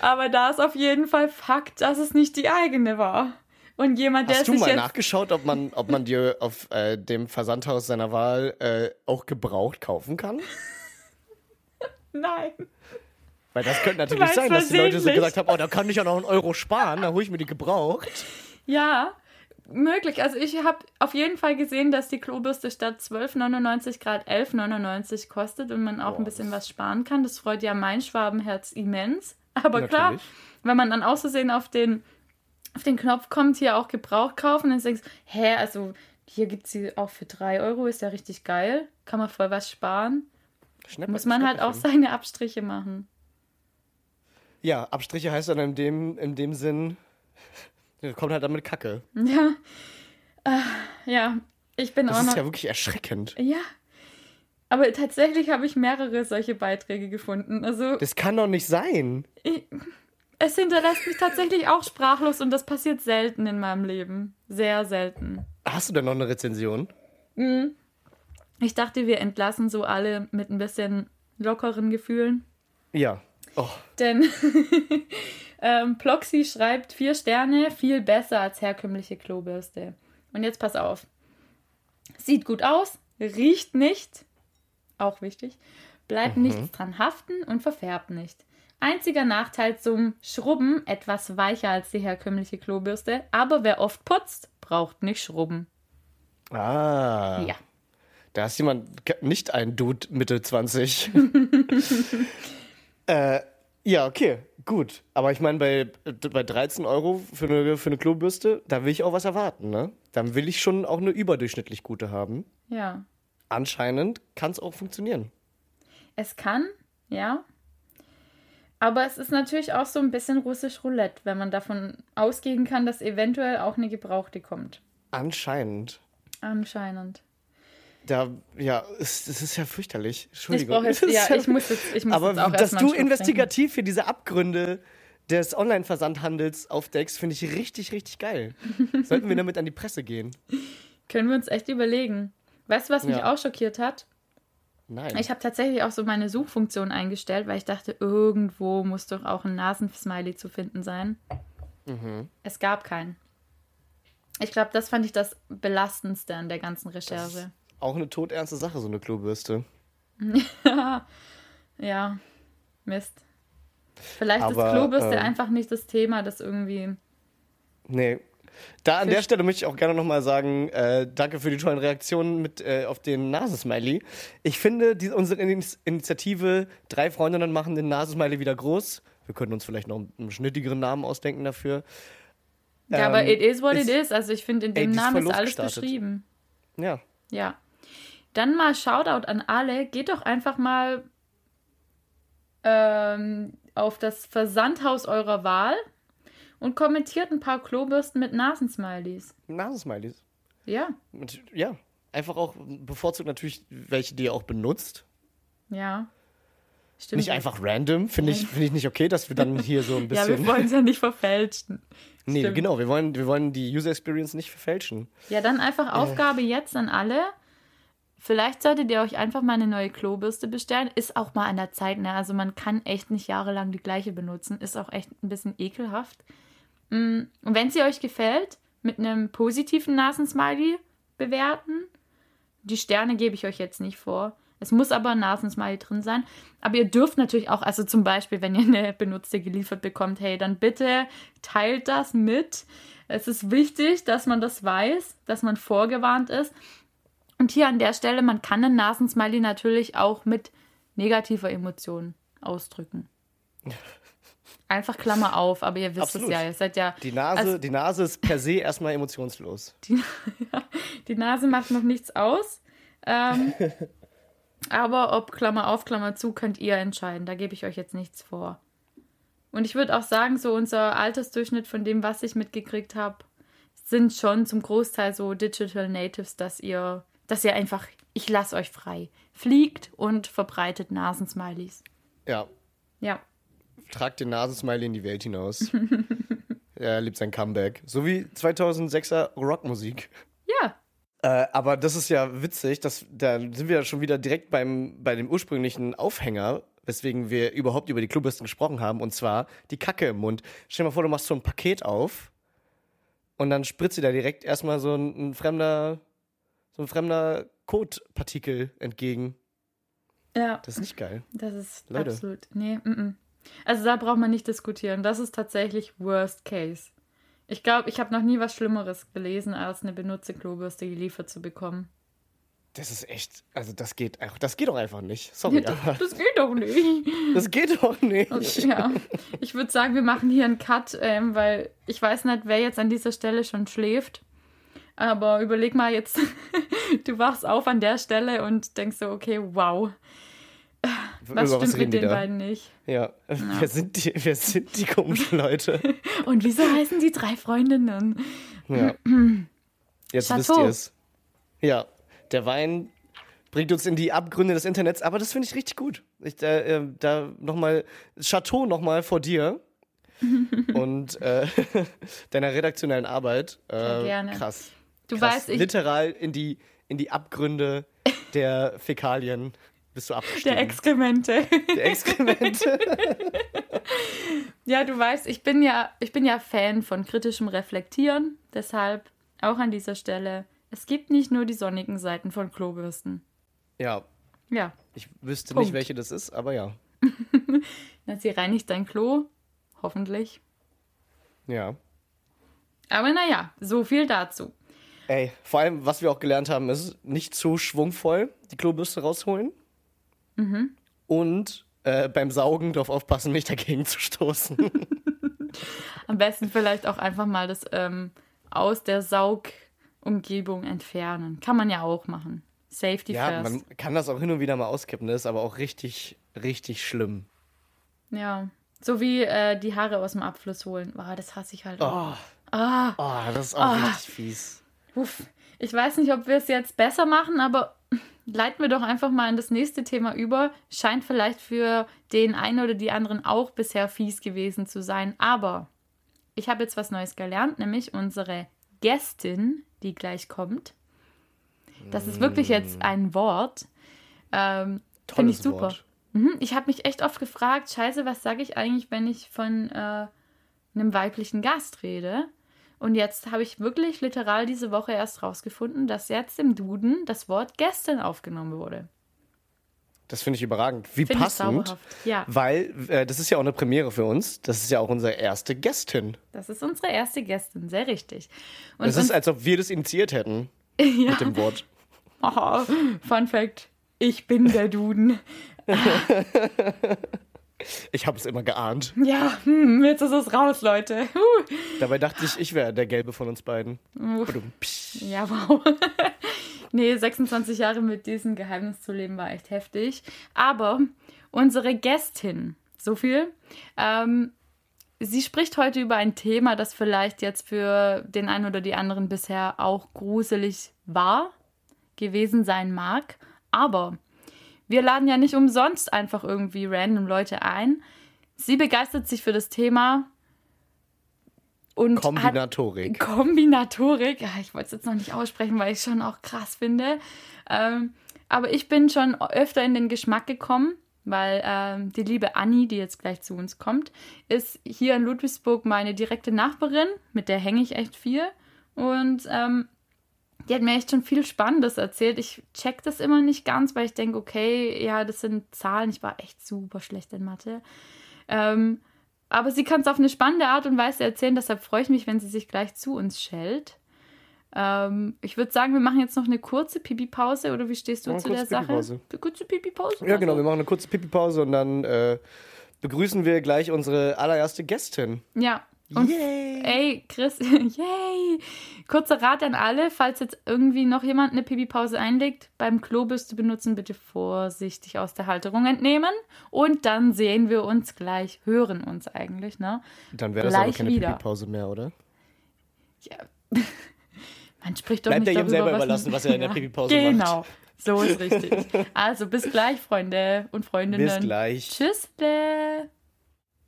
Aber da ist auf jeden Fall Fakt, dass es nicht die eigene war. Und jemand, der Hast du mal nachgeschaut, ob man, ob man dir auf äh, dem Versandhaus seiner Wahl äh, auch gebraucht kaufen kann? Nein. Weil das könnte natürlich Meinst sein, dass die Leute so gesagt haben, oh, da kann ich ja noch einen Euro sparen, da hole ich mir die gebraucht. Ja, möglich. Also ich habe auf jeden Fall gesehen, dass die Klobürste statt 12,99 Grad 11,99 kostet und man auch ein Boah, bisschen was sparen kann. Das freut ja mein Schwabenherz immens. Aber klar, Natürlich. wenn man dann auszusehen auf den, auf den Knopf kommt, hier auch Gebrauch kaufen, dann denkst du, hä, also hier gibt es sie auch für 3 Euro, ist ja richtig geil. Kann man voll was sparen. Schnäpper- Muss man halt auch seine Abstriche machen. Ja, Abstriche heißt dann in dem, in dem Sinn, kommt halt damit Kacke. Ja. Äh, ja, ich bin Das auch ist noch. ja wirklich erschreckend. Ja. Aber tatsächlich habe ich mehrere solche Beiträge gefunden. Also Das kann doch nicht sein. ich, es hinterlässt mich tatsächlich auch sprachlos und das passiert selten in meinem Leben. Sehr selten. Hast du denn noch eine Rezension? Ich dachte, wir entlassen so alle mit ein bisschen lockeren Gefühlen. Ja. Oh, Denn ähm, Ploxy schreibt vier Sterne, viel besser als herkömmliche Klobürste. Und jetzt pass auf. Sieht gut aus, riecht nicht, auch wichtig, bleibt nichts dran haften und verfärbt nicht. Einziger Nachteil zum Schrubben, etwas weicher als die herkömmliche Klobürste, aber wer oft putzt, braucht nicht schrubben. ah. Ja. Da ist jemand, nicht ein Dude Mitte 20. äh, ja, okay, gut. Aber ich meine, bei, bei 13 Euro für eine, für eine Klobürste, da will ich auch was erwarten, ne? Dann will ich schon auch eine überdurchschnittlich gute haben. Ja. Anscheinend kann es auch funktionieren. Es kann, ja. Aber es ist natürlich auch so ein bisschen russisch Roulette, wenn man davon ausgehen kann, dass eventuell auch eine gebrauchte kommt. Anscheinend. Anscheinend. Da, ja, es, es ist ja fürchterlich. Ich Entschuldigung. brauche jetzt, ja, ich muss jetzt, ich muss Aber jetzt dass du investigativ für diese Abgründe des Online-Versandhandels aufdeckst, finde ich richtig, richtig geil. Sollten wir damit an die Presse gehen? Können wir uns echt überlegen. Weißt du, was mich Ja. auch schockiert hat? Nein. Ich habe tatsächlich auch so meine Suchfunktion eingestellt, weil ich dachte, irgendwo muss doch auch ein Nasensmiley zu finden sein. Mhm. Es gab keinen. Ich glaube, das fand ich das Belastendste an der ganzen Recherche. Auch eine todernste Sache, so eine Klobürste. Ja, Mist. Vielleicht Aber, ist Klobürste ähm, einfach nicht das Thema, das irgendwie. Nee. Da an der Stelle möchte ich auch gerne nochmal sagen, äh, danke für die tollen Reaktionen mit, äh, auf den Nasensmiley. Ich finde die, unsere Ini- Initiative Drei Freundinnen machen den Nasensmiley wieder groß. Wir könnten uns vielleicht noch einen schnittigeren Namen ausdenken dafür. Ja, aber Ähm, it is what ist- it is. Also ich finde, in Ey, dem ist Namen ist alles losgestartet. beschrieben. Ja. Ja. Dann mal Shoutout an alle. Geht doch einfach mal ähm, auf das Versandhaus eurer Wahl und kommentiert ein paar Klobürsten mit Nasensmileys. Nasensmileys. Ja, Und ja, einfach auch bevorzugt natürlich welche, die ihr auch benutzt. ja. Stimmt. Nicht einfach random, finde ich, finde ich nicht okay, dass wir dann hier so ein Ja, bisschen. wir wollen es ja nicht verfälschen. nee, Stimmt. genau, wir wollen, wir wollen die User Experience nicht verfälschen. Ja, dann Äh. einfach Aufgabe jetzt an alle. Vielleicht solltet ihr euch einfach mal eine neue Klobürste bestellen. Ist auch mal an der Zeit, ne? Also man kann echt nicht jahrelang die gleiche benutzen. Ist auch echt ein bisschen ekelhaft. Mm, Und wenn sie euch gefällt, mit einem positiven Nasensmiley bewerten. Die Sterne gebe ich euch jetzt nicht vor. Es muss aber ein Nasensmiley drin sein. Aber ihr dürft natürlich auch, also zum Beispiel, wenn ihr eine benutzte geliefert bekommt, hey, dann bitte teilt das mit. Es ist wichtig, dass man das weiß, dass man vorgewarnt ist. Und hier an der Stelle, man kann einen Nasensmiley natürlich auch mit negativer Emotion ausdrücken. Einfach Klammer auf, aber ihr wisst Absolut. es ja. Ihr seid ja. Die Nase, Also- die Nase ist per se erstmal emotionslos. Die Nase macht noch nichts aus. Ähm, aber ob Klammer auf, Klammer zu, könnt ihr entscheiden. Da gebe ich euch jetzt nichts vor. Und ich würde auch sagen, so unser Altersdurchschnitt von dem, was ich mitgekriegt habe, sind schon zum Großteil so Digital Natives, dass ihr, dass ihr einfach, ich lasse euch frei, fliegt und verbreitet Nasensmileys. Ja, Ja, tragt den Nasensmiley in die Welt hinaus. er liebt sein Comeback. So wie 2006er Rockmusik. ja, Äh, aber das ist ja witzig, dass, da sind wir ja schon wieder direkt beim, bei dem ursprünglichen Aufhänger, weswegen wir überhaupt über die Klobürsten gesprochen haben, und zwar die Kacke im Mund. Stell dir mal vor, du machst so ein Paket auf und dann spritzt dir da direkt erstmal so ein, ein fremder, so ein fremder Kotpartikel entgegen. ja. Das ist nicht geil. Das ist Leute. absolut. Nee, mm -mm. Also da braucht man nicht diskutieren. Das ist tatsächlich Worst Case. Ich glaube, ich habe noch nie was Schlimmeres gelesen, als eine benutzte Klobürste geliefert zu bekommen. Das ist echt, also das geht, auch- das geht doch einfach nicht. Sorry, aber Das geht doch nicht. das geht doch nicht. Okay, ja, ich würde sagen, wir machen hier einen Cut, ähm, weil ich weiß nicht, wer jetzt an dieser Stelle schon schläft. Aber überleg mal jetzt, du wachst auf an der Stelle und denkst so, okay, wow, was Über stimmt mit die den da? beiden nicht? Ja. Wer, sind die, wer sind die komischen Leute? Und wieso heißen die drei Freundinnen? Ja. Jetzt wisst Chateau. ihr es. Ja, der Wein bringt uns in die Abgründe des Internets, aber das finde ich richtig gut. Ich, da äh, da nochmal, Chateau nochmal vor dir und äh, deiner redaktionellen Arbeit. Äh, Sehr gerne. Krass. Du krass. weißt, ich, Literal in die, in die Abgründe der Fäkalien bist du abgestiegen. der Exkremente. der Exkremente. Ja, du weißt, ich bin ja, ich bin ja Fan von kritischem Reflektieren. Deshalb auch an dieser Stelle, es gibt nicht nur die sonnigen Seiten von Klobürsten. ja, Ja, ich wüsste Punkt. nicht, welche das ist, aber ja. na, sie reinigt dein Klo, hoffentlich. Ja. Aber naja, so viel dazu. Ey, vor allem, was wir auch gelernt haben, ist nicht zu schwungvoll die Klobürste rausholen. Mhm. Und äh, beim Saugen darauf aufpassen, nicht dagegen zu stoßen. Am besten vielleicht auch einfach mal das ähm, aus der Saugumgebung entfernen. Kann man ja auch machen. Safety ja, first. man kann das auch hin und wieder mal auskippen, das ist aber auch richtig, richtig schlimm. Ja. So wie äh, die Haare aus dem Abfluss holen. Boah, das hasse ich halt auch. Oh, Ah. oh das ist auch Ah. richtig fies. Uff, ich weiß nicht, ob wir es jetzt besser machen, aber leiten wir doch einfach mal in das nächste Thema über. Scheint vielleicht für den einen oder die anderen auch bisher fies gewesen zu sein. Aber ich habe jetzt was Neues gelernt, nämlich unsere Gästin, die gleich kommt. Das ist wirklich jetzt ein Wort. Ähm, Finde ich super. Wort. Mhm, ich habe mich echt oft gefragt, scheiße, was sage ich eigentlich, wenn ich von äh, einem weiblichen Gast rede? Und jetzt habe ich wirklich literal diese Woche erst rausgefunden, dass jetzt im Duden das Wort Gästin aufgenommen wurde. Das finde ich überragend. Wie Finde ich passend. Ja, Weil äh, das ist ja auch eine Premiere für uns. Das ist ja auch unsere erste Gästin. das ist unsere erste Gästin, sehr richtig. Und Es ist, als ob wir das initiiert hätten ja, mit dem Wort. oh, Fun Fact, ich bin der Duden. Ich habe es immer geahnt. Ja, hm, jetzt ist es raus, Leute. Huh. Dabei dachte ich, ich wäre der Gelbe von uns beiden. Psch. Ja, wow. nee, 26 Jahre mit diesem Geheimnis zu leben war echt heftig. Aber unsere Gästin. So viel. Ähm, sie spricht heute über ein Thema, das vielleicht jetzt für den einen oder die anderen bisher auch gruselig war, gewesen sein mag. Aber wir laden ja nicht umsonst einfach irgendwie random Leute ein. Sie begeistert sich für das Thema und Kombinatorik. Hat, Kombinatorik. Ja, ich wollte es jetzt noch nicht aussprechen, weil ich es schon auch krass finde. Ähm, aber ich bin schon öfter in den Geschmack gekommen, weil ähm, die liebe Anni, die jetzt gleich zu uns kommt, ist hier in Ludwigsburg meine direkte Nachbarin, mit der hänge ich echt viel. Und ähm, die hat mir echt schon viel Spannendes erzählt. Ich check das immer nicht ganz, weil ich denke, okay, ja, das sind Zahlen. Ich war echt super schlecht in Mathe. Ähm, aber sie kann es auf eine spannende Art und Weise erzählen, deshalb freue ich mich, wenn sie sich gleich zu uns schält. Ähm, ich würde sagen, wir machen jetzt noch eine kurze Pipi-Pause oder wie stehst du zu der Sache? Eine kurze Pipi-Pause? Ja, genau, wir machen eine kurze Pipi-Pause und dann äh, begrüßen wir gleich unsere allererste Gästin. Ja, und yay. ey, Chris, yay! Kurzer Rat an alle, falls jetzt irgendwie noch jemand eine Pipi-Pause einlegt, beim Klobürste benutzen bitte vorsichtig aus der Halterung entnehmen und dann sehen wir uns gleich, hören uns eigentlich, ne? Dann wäre das aber keine Pipi-Pause mehr, oder? Ja. Man spricht doch Bleibt nicht der jedem selber was überlassen, was er in der Pipi-Pause genau. macht. Genau. So ist richtig. Also bis gleich, Freunde und Freundinnen. Bis gleich. Tschüss.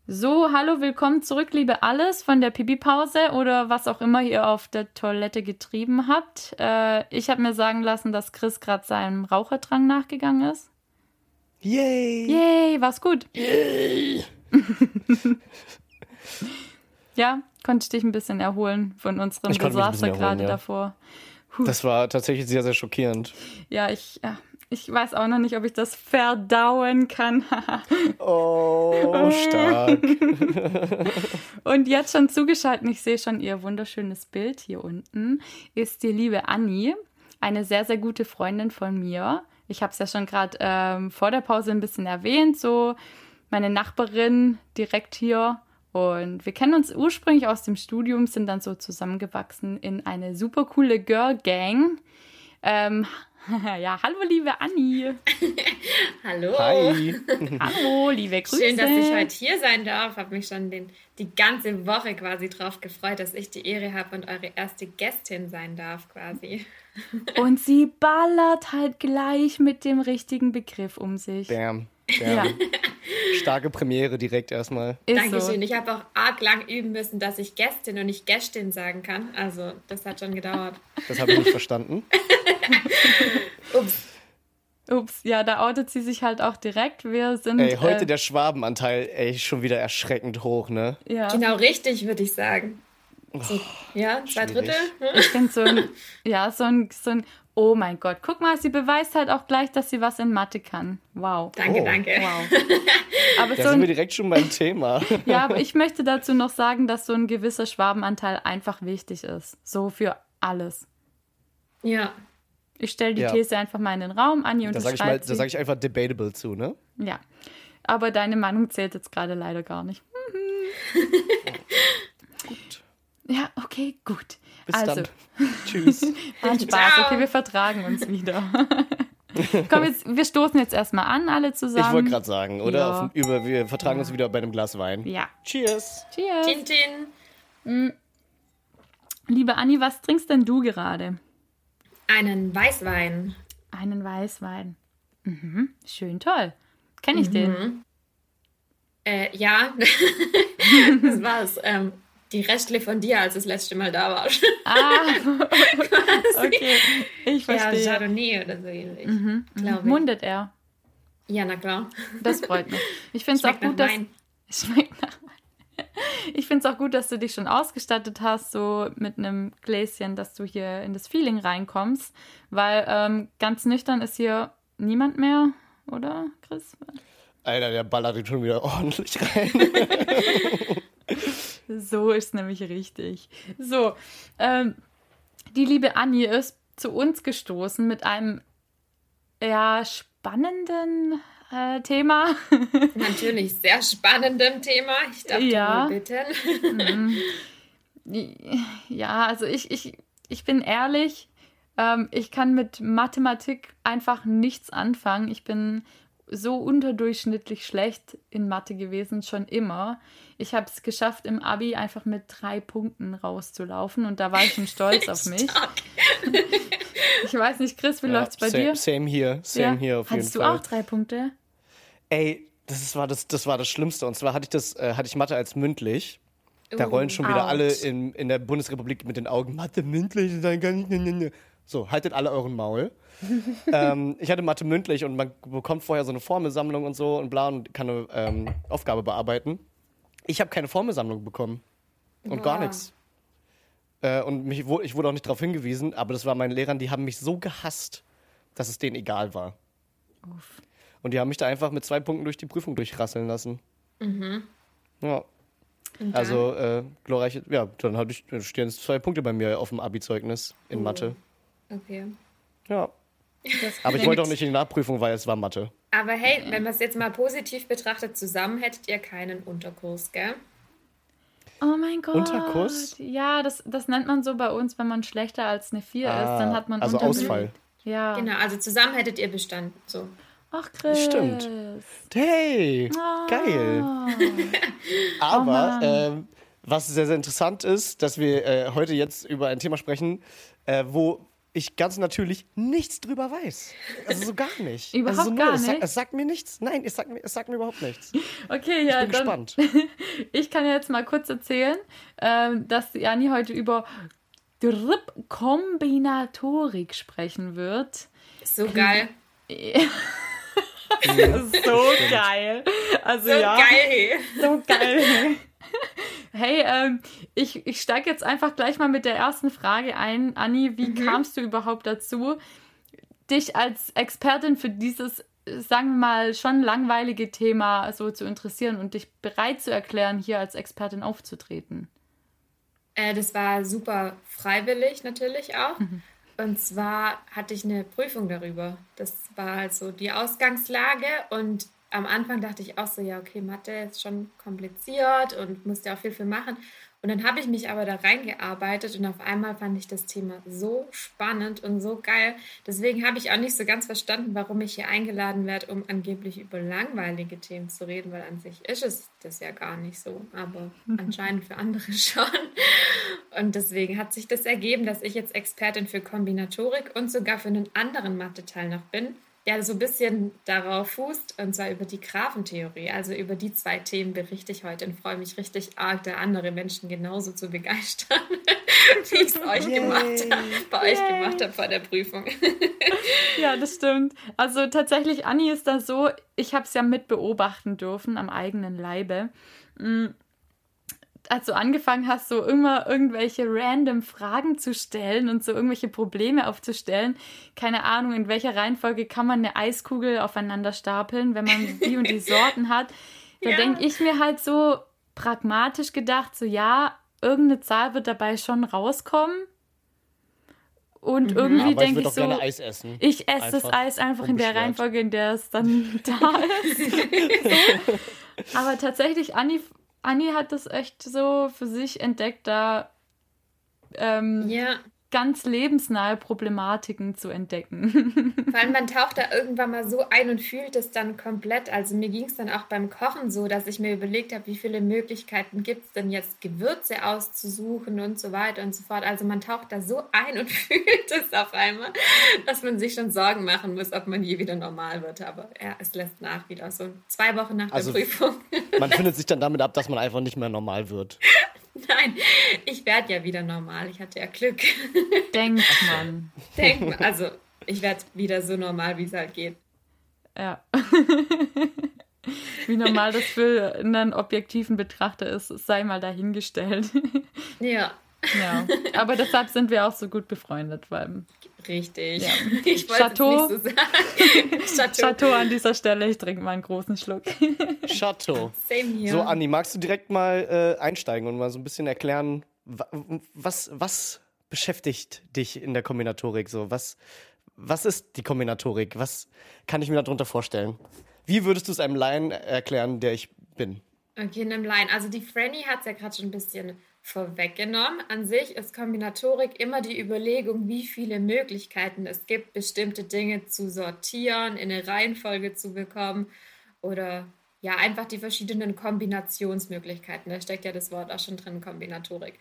So, hallo, willkommen zurück, liebe Alles von der Pipi-Pause oder was auch immer ihr auf der Toilette getrieben habt. Äh, ich habe mir sagen lassen, dass Chris gerade seinem Raucherdrang nachgegangen ist. Yay! Yay, war's gut. Yay! ja, konnte ich dich ein bisschen erholen von unserem Desaster gerade ja. davor. Puh. Das war tatsächlich sehr, sehr schockierend. Ja, ich, ja, ich weiß auch noch nicht, ob ich das verdauen kann. oh, stark. und jetzt schon zugeschaltet, ich sehe schon ihr wunderschönes Bild hier unten, ist die liebe Anni, eine sehr, sehr gute Freundin von mir. Ich habe es ja schon gerade ähm, vor der Pause ein bisschen erwähnt, so meine Nachbarin direkt hier. Und wir kennen uns ursprünglich aus dem Studium, sind dann so zusammengewachsen in eine super coole Girl Gang. Ähm, ja, hallo liebe Anni. hallo. Hi. hallo, liebe Grüße. Schön, dass ich heute hier sein darf. Habe mich schon den, die ganze Woche quasi drauf gefreut, dass ich die Ehre habe und eure erste Gästin sein darf quasi. Und sie ballert halt gleich mit dem richtigen Begriff um sich. Bam. Bam. Ja. Starke Premiere direkt erstmal. Ist Dankeschön. So. Ich habe auch arg lang üben müssen, dass ich Gästin und nicht Gästin sagen kann. Also, das hat schon gedauert. Das habe ich nicht verstanden. Ups. Ups, ja, da outet sie sich halt auch direkt. Wir sind. Ey, heute äh, der Schwabenanteil, ey, schon wieder erschreckend hoch, ne? Ja. Genau richtig, würde ich sagen. So, ja, zwei schwierig. Drittel. Ich finde so ein, ja, so ein, so ein, oh mein Gott, guck mal, sie beweist halt auch gleich, dass sie was in Mathe kann. Wow. Danke, oh. danke. Wow. Aber da so sind wir direkt schon beim Thema. ja, aber ich möchte dazu noch sagen, dass so ein gewisser Schwabenanteil einfach wichtig ist. So für alles. Ja. Ich stelle die ja. These einfach mal in den Raum, Anni und Da sage ich, sag ich einfach debatable zu, ne? Ja. Aber deine Meinung zählt jetzt gerade leider gar nicht. gut. Ja, okay, gut. Bis also. dann. Tschüss. War Spaß. Okay, wir vertragen uns wieder. Komm, jetzt, wir stoßen jetzt erstmal an, alle zusammen. Ich wollte gerade sagen, oder? Ja. Auf, über, wir vertragen ja. uns wieder bei einem Glas Wein. Ja. Cheers. Cheers. Tintin. Mhm. Liebe Anni, was trinkst denn du gerade? Einen Weißwein. Einen Weißwein. Mhm. Schön toll. Kenne ich mhm. den? Äh, ja, das war's. Ähm, die Restle von dir, als das letzte Mal da war. Ah, okay. Ich verstehe. Ja, Chardonnay oder so ähnlich. Mhm. mhm. Mundet er? Ja, na klar. Das freut mich. Ich finde es auch gut, dass... Schmeckt nach ich finde es auch gut, dass du dich schon ausgestattet hast, so mit einem Gläschen, dass du hier in das Feeling reinkommst, weil ähm, ganz nüchtern ist hier niemand mehr, oder, Chris? Alter, der ballert schon wieder ordentlich rein. so ist nämlich richtig. So, ähm, die liebe Annie ist zu uns gestoßen mit einem ja spannenden äh, Thema. Natürlich, sehr spannendem Thema. Ich darf ja. wohl bitten. Mhm. ja, also ich, ich, ich bin ehrlich, ähm, ich kann mit Mathematik einfach nichts anfangen. Ich bin so unterdurchschnittlich schlecht in Mathe gewesen, schon immer. Ich habe es geschafft, im Abi einfach mit drei Punkten rauszulaufen und da war ich schon stolz auf mich. ich weiß nicht, Chris, wie Ja, läuft's bei same, dir? Same hier, same Ja. hier auf Hattest jeden du Fall. auch drei Punkte? Ey, das ist- war das, das war das Schlimmste. Und zwar hatte ich das, äh, hatte ich Mathe als mündlich. Da rollen schon wieder Ouch. alle in, in der Bundesrepublik mit den Augen. Mathe mündlich, dann kann ich. ne, ne, ne. So, haltet alle euren Maul. ähm, ich hatte Mathe mündlich und man bekommt vorher so eine Formelsammlung und so und bla und kann eine ähm, Aufgabe bearbeiten. Ich habe keine Formelsammlung bekommen. Und gar Boah. nichts. Äh, und mich, ich wurde auch nicht darauf hingewiesen, aber das war meinen Lehrern, die haben mich so gehasst, dass es denen egal war. Und die haben mich da einfach mit zwei Punkten durch die Prüfung durchrasseln lassen. Ja. Und Also, äh, glorreiche, ja, dann hatte ich, stehen jetzt zwei Punkte bei mir auf dem Abi-Zeugnis in Oh. Mathe. Okay. Ja. Aber ich wollte auch nicht in die Nachprüfung, weil es war Mathe. Aber hey, wenn man es jetzt mal positiv betrachtet, zusammen hättet ihr keinen Unterkurs, gell? Oh mein Gott. Unterkurs? Ja, das, das nennt man so bei uns, wenn man schlechter als eine 4 ist, dann hat man also Unterkurs. Ausfall. Ja. Genau, also zusammen hättet ihr bestanden. So. Ach, Chris. Stimmt. Hey, Ah. geil. Aber ähm, was sehr, sehr interessant ist, dass wir äh, heute jetzt über ein Thema sprechen, äh, wo ich ganz natürlich nichts drüber weiß. Also so gar nicht. Überhaupt also so gar es, sagt, nicht? es sagt mir nichts. Nein, es sagt mir, es sagt mir überhaupt nichts. Okay, ja, Ich bin dann. gespannt. Ich kann jetzt mal kurz erzählen, ähm, dass Jani heute über Grip-Kombinatorik sprechen wird. So geil. So geil. Also So ja, geil, hey. so geil. Hey, ähm, ich, ich steige jetzt einfach gleich mal mit der ersten Frage ein. Anni, wie kamst du überhaupt dazu, dich als Expertin für dieses, sagen wir mal, schon langweilige Thema so zu interessieren und dich bereit zu erklären, hier als Expertin aufzutreten? Äh, das war super freiwillig natürlich auch. Und zwar hatte ich eine Prüfung darüber. Das war halt so die Ausgangslage. Und am Anfang dachte ich auch so, ja, okay, Mathe ist schon kompliziert und musste auch viel für machen. Und dann habe ich mich aber da reingearbeitet und auf einmal fand ich das Thema so spannend und so geil. Deswegen habe ich auch nicht so ganz verstanden, warum ich hier eingeladen werde, um angeblich über langweilige Themen zu reden, weil an sich ist es das ja gar nicht so, aber anscheinend für andere schon. Und deswegen hat sich das ergeben, dass ich jetzt Expertin für Kombinatorik und sogar für einen anderen Mathe-Teil noch bin, der so ein bisschen darauf fußt, und zwar über die Graphentheorie. Also über die zwei Themen berichte ich heute und freue mich richtig arg, da andere Menschen genauso zu begeistern, wie ich es euch gemacht habe, bei euch gemacht habe vor der Prüfung. Ja, das stimmt. Also tatsächlich, Anni ist da so, ich habe es ja mit beobachten dürfen am eigenen Leibe. Mm, Als du angefangen hast, so immer irgendwelche random Fragen zu stellen und so irgendwelche Probleme aufzustellen, keine Ahnung, in welcher Reihenfolge kann man eine Eiskugel aufeinander stapeln, wenn man die und die Sorten hat, da Ja. denke ich mir halt so pragmatisch gedacht, so ja, irgendeine Zahl wird dabei schon rauskommen. Und irgendwie Aber ich denke ich auch so, gerne Eis essen. ich esse das Einfach Eis einfach in der. Reihenfolge, in der es dann da ist. Aber tatsächlich, Anni, Anni hat das echt so für sich entdeckt, da ähm, Ja. Ganz lebensnahe Problematiken zu entdecken. Vor allem, man taucht da irgendwann mal so ein und fühlt es dann komplett. Also mir ging es dann auch beim Kochen so, dass ich mir überlegt habe, wie viele Möglichkeiten gibt es denn jetzt, Gewürze auszusuchen und so weiter und so fort. Also man taucht da so ein und fühlt es auf einmal, dass man sich schon Sorgen machen muss, ob man je wieder normal wird. Aber ja, es lässt nach wieder. So zwei Wochen nach Also- der Prüfung. Man findet sich dann damit ab, dass man einfach nicht mehr normal wird. Nein, ich werde ja wieder normal. Ich hatte ja Glück. Denkt man. Denk mal, also ich werde wieder so normal, wie es halt geht. Ja. Wie normal das für einen objektiven Betrachter ist, sei mal dahingestellt. Ja, ja. Aber deshalb sind wir auch so gut befreundet, weil richtig. Ja. Ich wollte Chateau. es nicht so sagen. Chateau. Chateau an dieser Stelle, ich trinke mal einen großen Schluck. Chateau. Same hier. So, Anni, magst du direkt mal äh, einsteigen und mal so ein bisschen erklären, wa- was, was beschäftigt dich in der Kombinatorik? So, was, was ist die Kombinatorik? Was kann ich mir darunter vorstellen? Wie würdest du es einem Laien erklären, der ich bin? Okay, nimm Line. Also die Franny hat es ja gerade schon ein bisschen Vorweggenommen, an sich ist Kombinatorik immer die Überlegung, wie viele Möglichkeiten es gibt, bestimmte Dinge zu sortieren, in eine Reihenfolge zu bekommen oder ja, einfach die verschiedenen Kombinationsmöglichkeiten. Da steckt ja das Wort auch schon drin, Kombinatorik.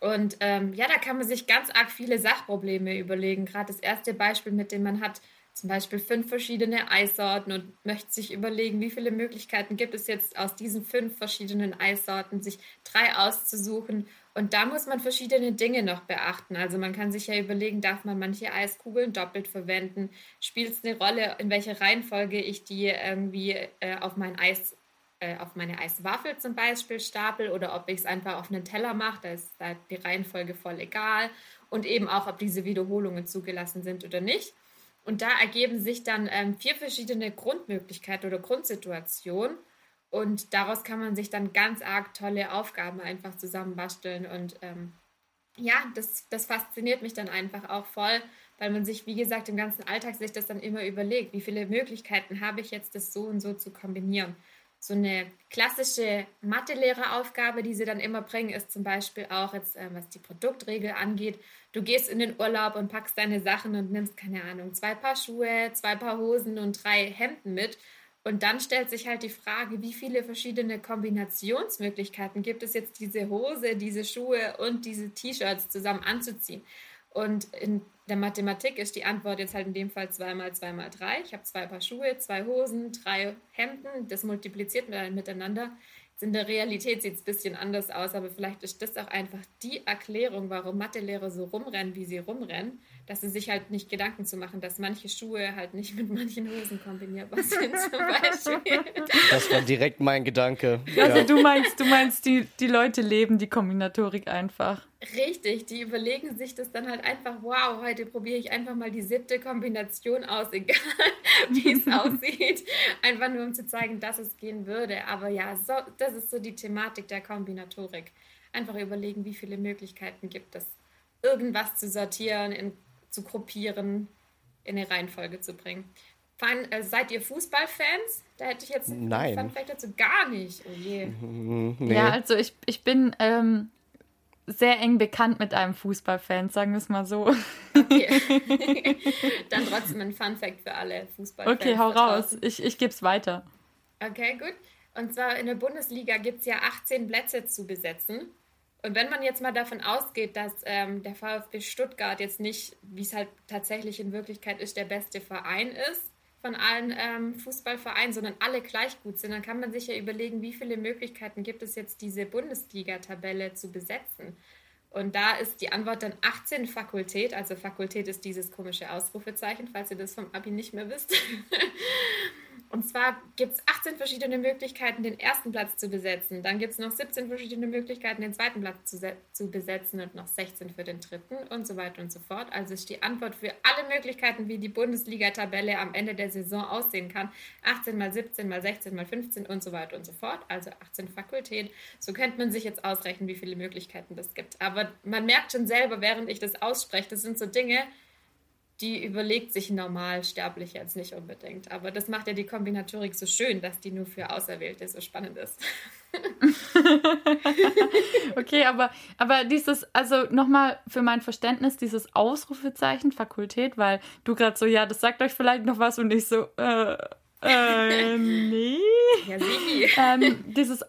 Und ähm, ja, da kann man sich ganz arg viele Sachprobleme überlegen. Gerade das erste Beispiel, mit dem man hat zum Beispiel fünf verschiedene Eissorten und möchte sich überlegen, wie viele Möglichkeiten gibt es jetzt aus diesen fünf verschiedenen Eissorten, sich drei auszusuchen. Und da muss man verschiedene Dinge noch beachten. Also man kann sich ja überlegen, darf man manche Eiskugeln doppelt verwenden? Spielt es eine Rolle, in welcher Reihenfolge ich die irgendwie äh, auf mein Eis äh, auf meine Eiswaffel zum Beispiel stapel oder ob ich es einfach auf einen Teller mache, da ist die Reihenfolge voll egal und eben auch, ob diese Wiederholungen zugelassen sind oder nicht. Und da ergeben sich dann ähm, vier verschiedene Grundmöglichkeiten oder Grundsituationen. Und daraus kann man sich dann ganz arg tolle Aufgaben einfach zusammenbasteln. Und ähm, ja, das, das fasziniert mich dann einfach auch voll, weil man sich, wie gesagt, im ganzen Alltag sich das dann immer überlegt, wie viele Möglichkeiten habe ich jetzt, das so und so zu kombinieren. So eine klassische Mathelehreraufgabe, die sie dann immer bringen, ist zum Beispiel auch jetzt, äh, was die Produktregel angeht, du gehst in den Urlaub und packst deine Sachen und nimmst, keine Ahnung, zwei Paar Schuhe, zwei Paar Hosen und drei Hemden mit. Und dann stellt sich halt die Frage, wie viele verschiedene Kombinationsmöglichkeiten gibt es jetzt, diese Hose, diese Schuhe und diese T-Shirts zusammen anzuziehen. Und in der Mathematik ist die Antwort jetzt halt in dem Fall 2 mal 2 mal 3. Ich habe zwei Paar Schuhe, zwei Hosen, drei Hemden. Das multipliziert miteinander. Jetzt in der Realität sieht es ein bisschen anders aus, aber vielleicht ist das auch einfach die Erklärung, warum Mathelehrer so rumrennen, wie sie rumrennen, dass sie sich halt nicht Gedanken zu machen, dass manche Schuhe halt nicht mit manchen Hosen kombinierbar sind zum Beispiel. Das war direkt mein Gedanke. Also ja. du meinst, du meinst, die, die Leute leben die Kombinatorik einfach. Richtig, die überlegen sich das dann halt einfach, wow, heute probiere ich einfach mal die siebte Kombination aus, egal wie es aussieht. Einfach nur, um zu zeigen, dass es gehen würde. Aber ja, so, das ist so die Thematik der Kombinatorik. Einfach überlegen, wie viele Möglichkeiten gibt es, irgendwas zu sortieren, in, zu gruppieren, in eine Reihenfolge zu bringen. Fan, äh, seid ihr Fußballfans? Da hätte ich jetzt Nein. Fun Fact dazu gar nicht. Oh je. Nee. Ja, also ich, ich bin ähm, sehr eng bekannt mit einem Fußballfan, sagen wir es mal so. Okay. Dann trotzdem ein Fun Fact für alle Fußballfans. Okay, hau raus. Ich, ich gebe es weiter. Okay, gut. Und zwar in der Bundesliga gibt es ja 18 Plätze zu besetzen. Und wenn man jetzt mal davon ausgeht, dass ähm, der VfB Stuttgart jetzt nicht, wie es halt tatsächlich in Wirklichkeit ist, der beste Verein ist von allen ähm, Fußballvereinen, sondern alle gleich gut sind, dann kann man sich ja überlegen, wie viele Möglichkeiten gibt es jetzt, diese Bundesliga-Tabelle zu besetzen. Und da ist die Antwort dann 18 Fakultät. Also Fakultät ist dieses komische Ausrufezeichen, falls ihr das vom Abi nicht mehr wisst. Und zwar gibt es 18 verschiedene Möglichkeiten, den ersten Platz zu besetzen. Dann gibt es noch 17 verschiedene Möglichkeiten, den zweiten Platz zu, zu besetzen und noch 16 für den dritten und so weiter und so fort. Also ist die Antwort für alle Möglichkeiten, wie die Bundesliga-Tabelle am Ende der Saison aussehen kann. 18 mal 17 mal 16 mal 15 und so weiter und so fort. Also 18 Fakultäten. So könnte man sich jetzt ausrechnen, wie viele Möglichkeiten das gibt. Aber man merkt schon selber, während ich das ausspreche, das sind so Dinge, die überlegt sich normal sterblich jetzt nicht unbedingt. Aber das macht ja die Kombinatorik so schön, dass die nur für Auserwählte so spannend ist. okay, aber, aber dieses, also nochmal für mein Verständnis, dieses Ausrufezeichen Fakultät, weil du gerade so, ja, das sagt euch vielleicht noch was und ich so, äh, äh, nee. Ja. Ähm, dieses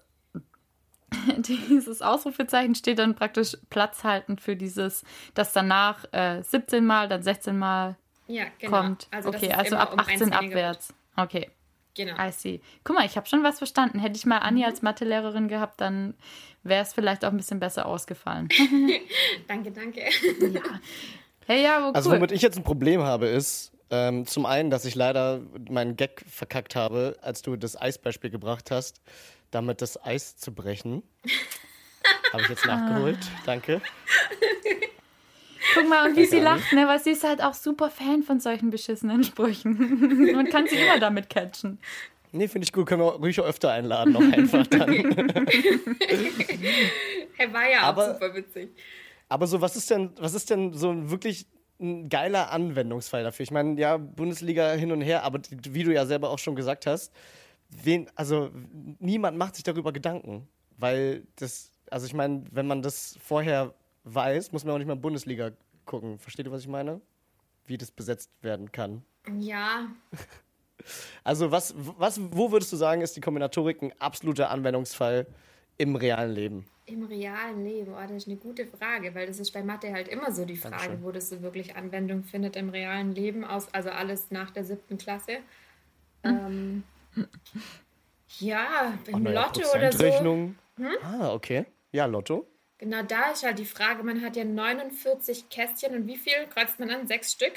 dieses Ausrufezeichen steht dann praktisch platzhaltend für dieses, das danach äh, 17 Mal, dann 16 Mal ja, genau. kommt. Also okay, also ab 18 um abwärts. Okay. Genau. I see. Guck mal, ich habe schon was verstanden. Hätte ich mal Anni mhm. als Mathelehrerin gehabt, dann wäre es vielleicht auch ein bisschen besser ausgefallen. danke, danke. ja. Hey, ja, cool. Also womit ich jetzt ein Problem habe, ist ähm, zum einen, dass ich leider meinen Gag verkackt habe, als du das Eisbeispiel gebracht hast damit das Eis zu brechen. Habe ich jetzt nachgeholt. Danke. Guck mal, und wie sie lacht, ne? Weil sie ist halt auch super Fan von solchen beschissenen Sprüchen. Man kann sie immer damit catchen. Nee, finde ich gut. Können wir ruhig öfter einladen, noch einfach dann. er war ja aber, auch super witzig. Aber so, was ist denn, was ist denn so wirklich ein geiler Anwendungsfall dafür? Ich meine, ja, Bundesliga hin und her, aber wie du ja selber auch schon gesagt hast, wen, also niemand macht sich darüber Gedanken, weil das, Also ich meine, wenn man das vorher weiß, muss man auch nicht mal Bundesliga gucken. Versteht ihr, was ich meine? Wie das besetzt werden kann. Ja, Also was, was, wo würdest du sagen, ist die Kombinatorik ein absoluter Anwendungsfall im realen Leben? im realen Leben, oh, das ist eine gute Frage, weil das ist bei Mathe halt immer so die Frage, Dankeschön. wo das so wirklich Anwendung findet im realen Leben, aus, also alles nach der siebten Klasse. Ähm, ja, im Lotto oder so. Prozentrechnung. Ah, okay. Ja, Lotto. Genau, da ist halt die Frage, man hat ja 49 Kästchen und wie viel kreuzt man an? Sechs Stück?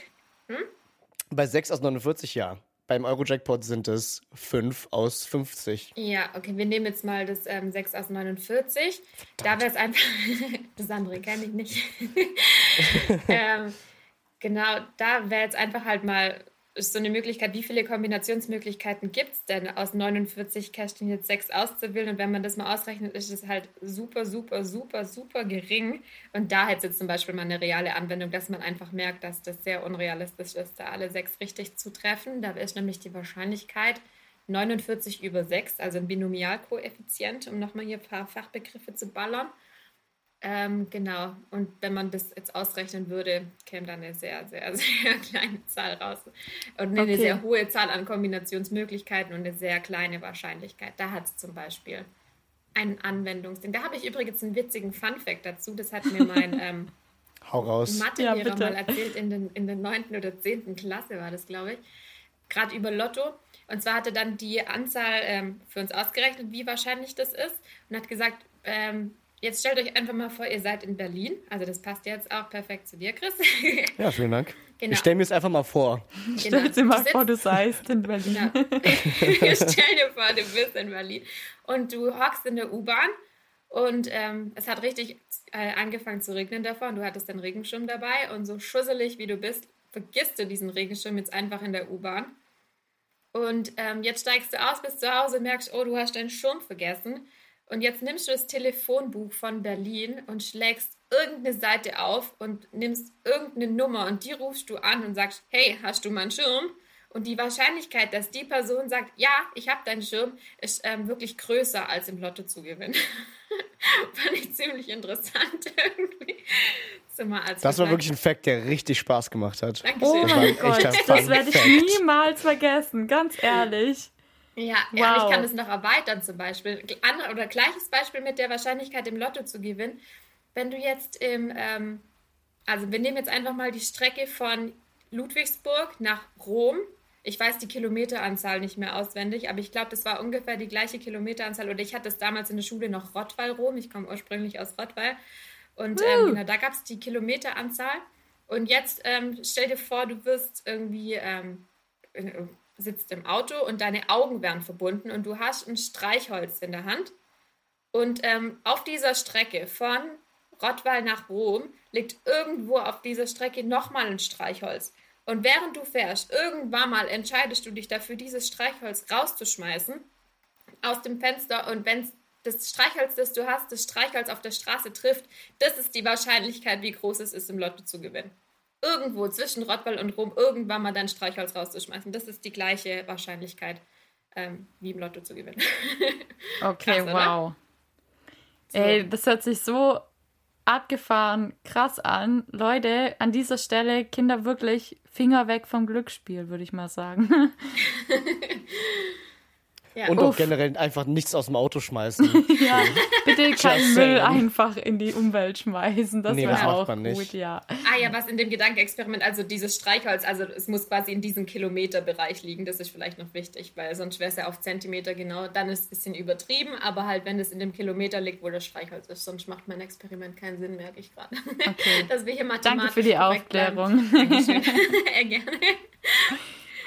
Bei 6 aus 49, ja. Beim Euro-Jackpot sind es 5 aus 50. Ja, okay, wir nehmen jetzt mal das ähm, 6 aus 49. Da wäre es einfach, das andere kenne ich nicht. ähm, genau, da wäre jetzt einfach halt mal so eine Möglichkeit, wie viele Kombinationsmöglichkeiten gibt es denn, aus 49 Kästchen jetzt 6 auszuwählen? Und wenn man das mal ausrechnet, ist es halt super, super, super, super gering. Und da hätte jetzt zum Beispiel mal eine reale Anwendung, dass man einfach merkt, dass das sehr unrealistisch ist, da alle sechs richtig zu treffen. Da ist nämlich die Wahrscheinlichkeit 49 über 6, also ein Binomialkoeffizient, um nochmal hier ein paar Fachbegriffe zu ballern. Ähm, genau, und wenn man das jetzt ausrechnen würde, käme da eine sehr, sehr, sehr kleine Zahl raus. Und eine Okay. sehr hohe Zahl an Kombinationsmöglichkeiten und eine sehr kleine Wahrscheinlichkeit. Da hat es zum Beispiel ein Anwendungsding. Da habe ich übrigens einen witzigen Fun-Fact dazu. Das hat mir mein ähm. Mathelehrer Ja, mal erzählt, in, den, in der 9. oder 10. Klasse war das, glaube ich. Gerade über Lotto. Und zwar hat er dann die Anzahl ähm, für uns ausgerechnet, wie wahrscheinlich das ist. Und hat gesagt, ähm, jetzt stellt euch einfach mal vor, ihr seid in Berlin. Also das passt jetzt auch perfekt zu dir, Chris. Ja, vielen Dank. Genau. Ich stelle mir es einfach mal vor. Genau. Stell dir mal Du vor, du seist in Berlin. ja. Stell dir vor, du bist in Berlin und du hockst in der U-Bahn und ähm, es hat richtig äh, angefangen zu regnen davor und du hattest den Regenschirm dabei und so schusselig wie du bist, vergisst du diesen Regenschirm jetzt einfach in der U-Bahn. Und ähm, jetzt steigst du aus, bist zu Hause, merkst, oh, du hast deinen Schirm vergessen. Und jetzt nimmst du das Telefonbuch von Berlin und schlägst irgendeine Seite auf und nimmst irgendeine Nummer und die rufst du an und sagst, hey, hast du meinen Schirm? Und die Wahrscheinlichkeit, dass die Person sagt, ja, ich habe deinen Schirm, ist ähm, wirklich größer als im Lotto zu gewinnen. Fand ich ziemlich interessant irgendwie. So mal als Das war wirklich ein Fact, der richtig Spaß gemacht hat. Dankeschön. Oh mein ein Gott, das werde ich niemals vergessen, ganz ehrlich. Ja, ja Wow. ich kann es noch erweitern zum Beispiel. Andere, oder gleiches Beispiel mit der Wahrscheinlichkeit im Lotto zu gewinnen. Wenn du jetzt im, ähm, also wir nehmen jetzt einfach mal die Strecke von Ludwigsburg nach Rom. Ich weiß die Kilometeranzahl nicht mehr auswendig, aber ich glaube, das war ungefähr die gleiche Kilometeranzahl. Oder ich hatte es damals in der Schule noch Rottweil-Rom. Ich komme ursprünglich aus Rottweil. Und ähm, genau, da gab es die Kilometeranzahl. Und jetzt ähm, stell dir vor, du wirst irgendwie ähm, sitzt im Auto und deine Augen werden verbunden und du hast ein Streichholz in der Hand. Und ähm, auf dieser Strecke von Rottweil nach Rom liegt irgendwo auf dieser Strecke nochmal ein Streichholz. Und während du fährst, irgendwann mal entscheidest du dich dafür, dieses Streichholz rauszuschmeißen aus dem Fenster. Und wenn das Streichholz, das du hast, das Streichholz auf der Straße trifft, das ist die Wahrscheinlichkeit, wie groß es ist, im Lotto zu gewinnen. Irgendwo zwischen Rottweil und Rom irgendwann mal dein Streichholz rauszuschmeißen. Das ist die gleiche Wahrscheinlichkeit, ähm, wie im Lotto zu gewinnen. Okay, Krass, wow. Ey, das hört sich so abgefahren krass an. Leute, an dieser Stelle Kinder wirklich Finger weg vom Glücksspiel, würde ich mal sagen. Ja. Und auch Uff. generell einfach nichts aus dem Auto schmeißen. ja, bitte keinen Just Müll einfach in die Umwelt schmeißen. Das Nee, wäre macht auch gut, nicht. ja. Ah ja, was in dem Gedankenexperiment, also dieses Streichholz, also es muss quasi in diesem Kilometerbereich liegen, das ist vielleicht noch wichtig, weil sonst wäre es ja auf Zentimeter genau, dann ist es ein bisschen übertrieben, aber halt wenn es in dem Kilometer liegt, wo das Streichholz ist, sonst macht mein Experiment keinen Sinn, merke ich gerade. Okay. Dass wir hier mathematisch Danke für die. Aufklärung. Dankeschön. ja, gerne.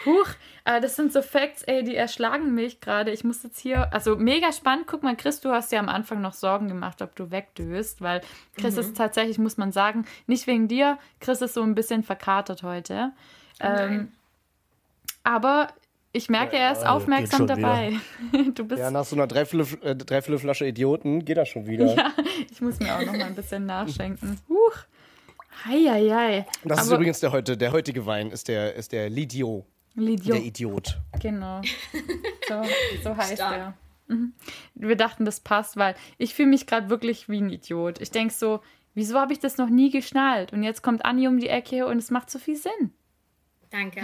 Huch, äh, das sind so Facts, ey, die erschlagen mich gerade. Ich muss jetzt hier, also mega spannend. Guck mal, Chris, du hast ja am Anfang noch Sorgen gemacht, ob du wegdöst, weil Chris Mhm. ist tatsächlich, muss man sagen, nicht wegen dir. Chris ist so ein bisschen verkatert heute. Ähm, Nein. aber ich merke, er ist Ja, aufmerksam dabei. Du bist, ja, nach so einer Dreiviertel, äh, Idioten geht das schon wieder. ja, ich muss mir auch noch mal ein bisschen nachschenken. Huch. Heieiei. Das ist Aber- übrigens der heute, der heutige Wein ist der, ist der Lidio, Der Idiot. Genau. So, so heißt Stark. er. Wir dachten, das passt, weil ich fühle mich gerade wirklich wie ein Idiot. Ich denke so, wieso habe ich das noch nie geschnallt? Und jetzt kommt Anni um die Ecke und es macht so viel Sinn. Danke.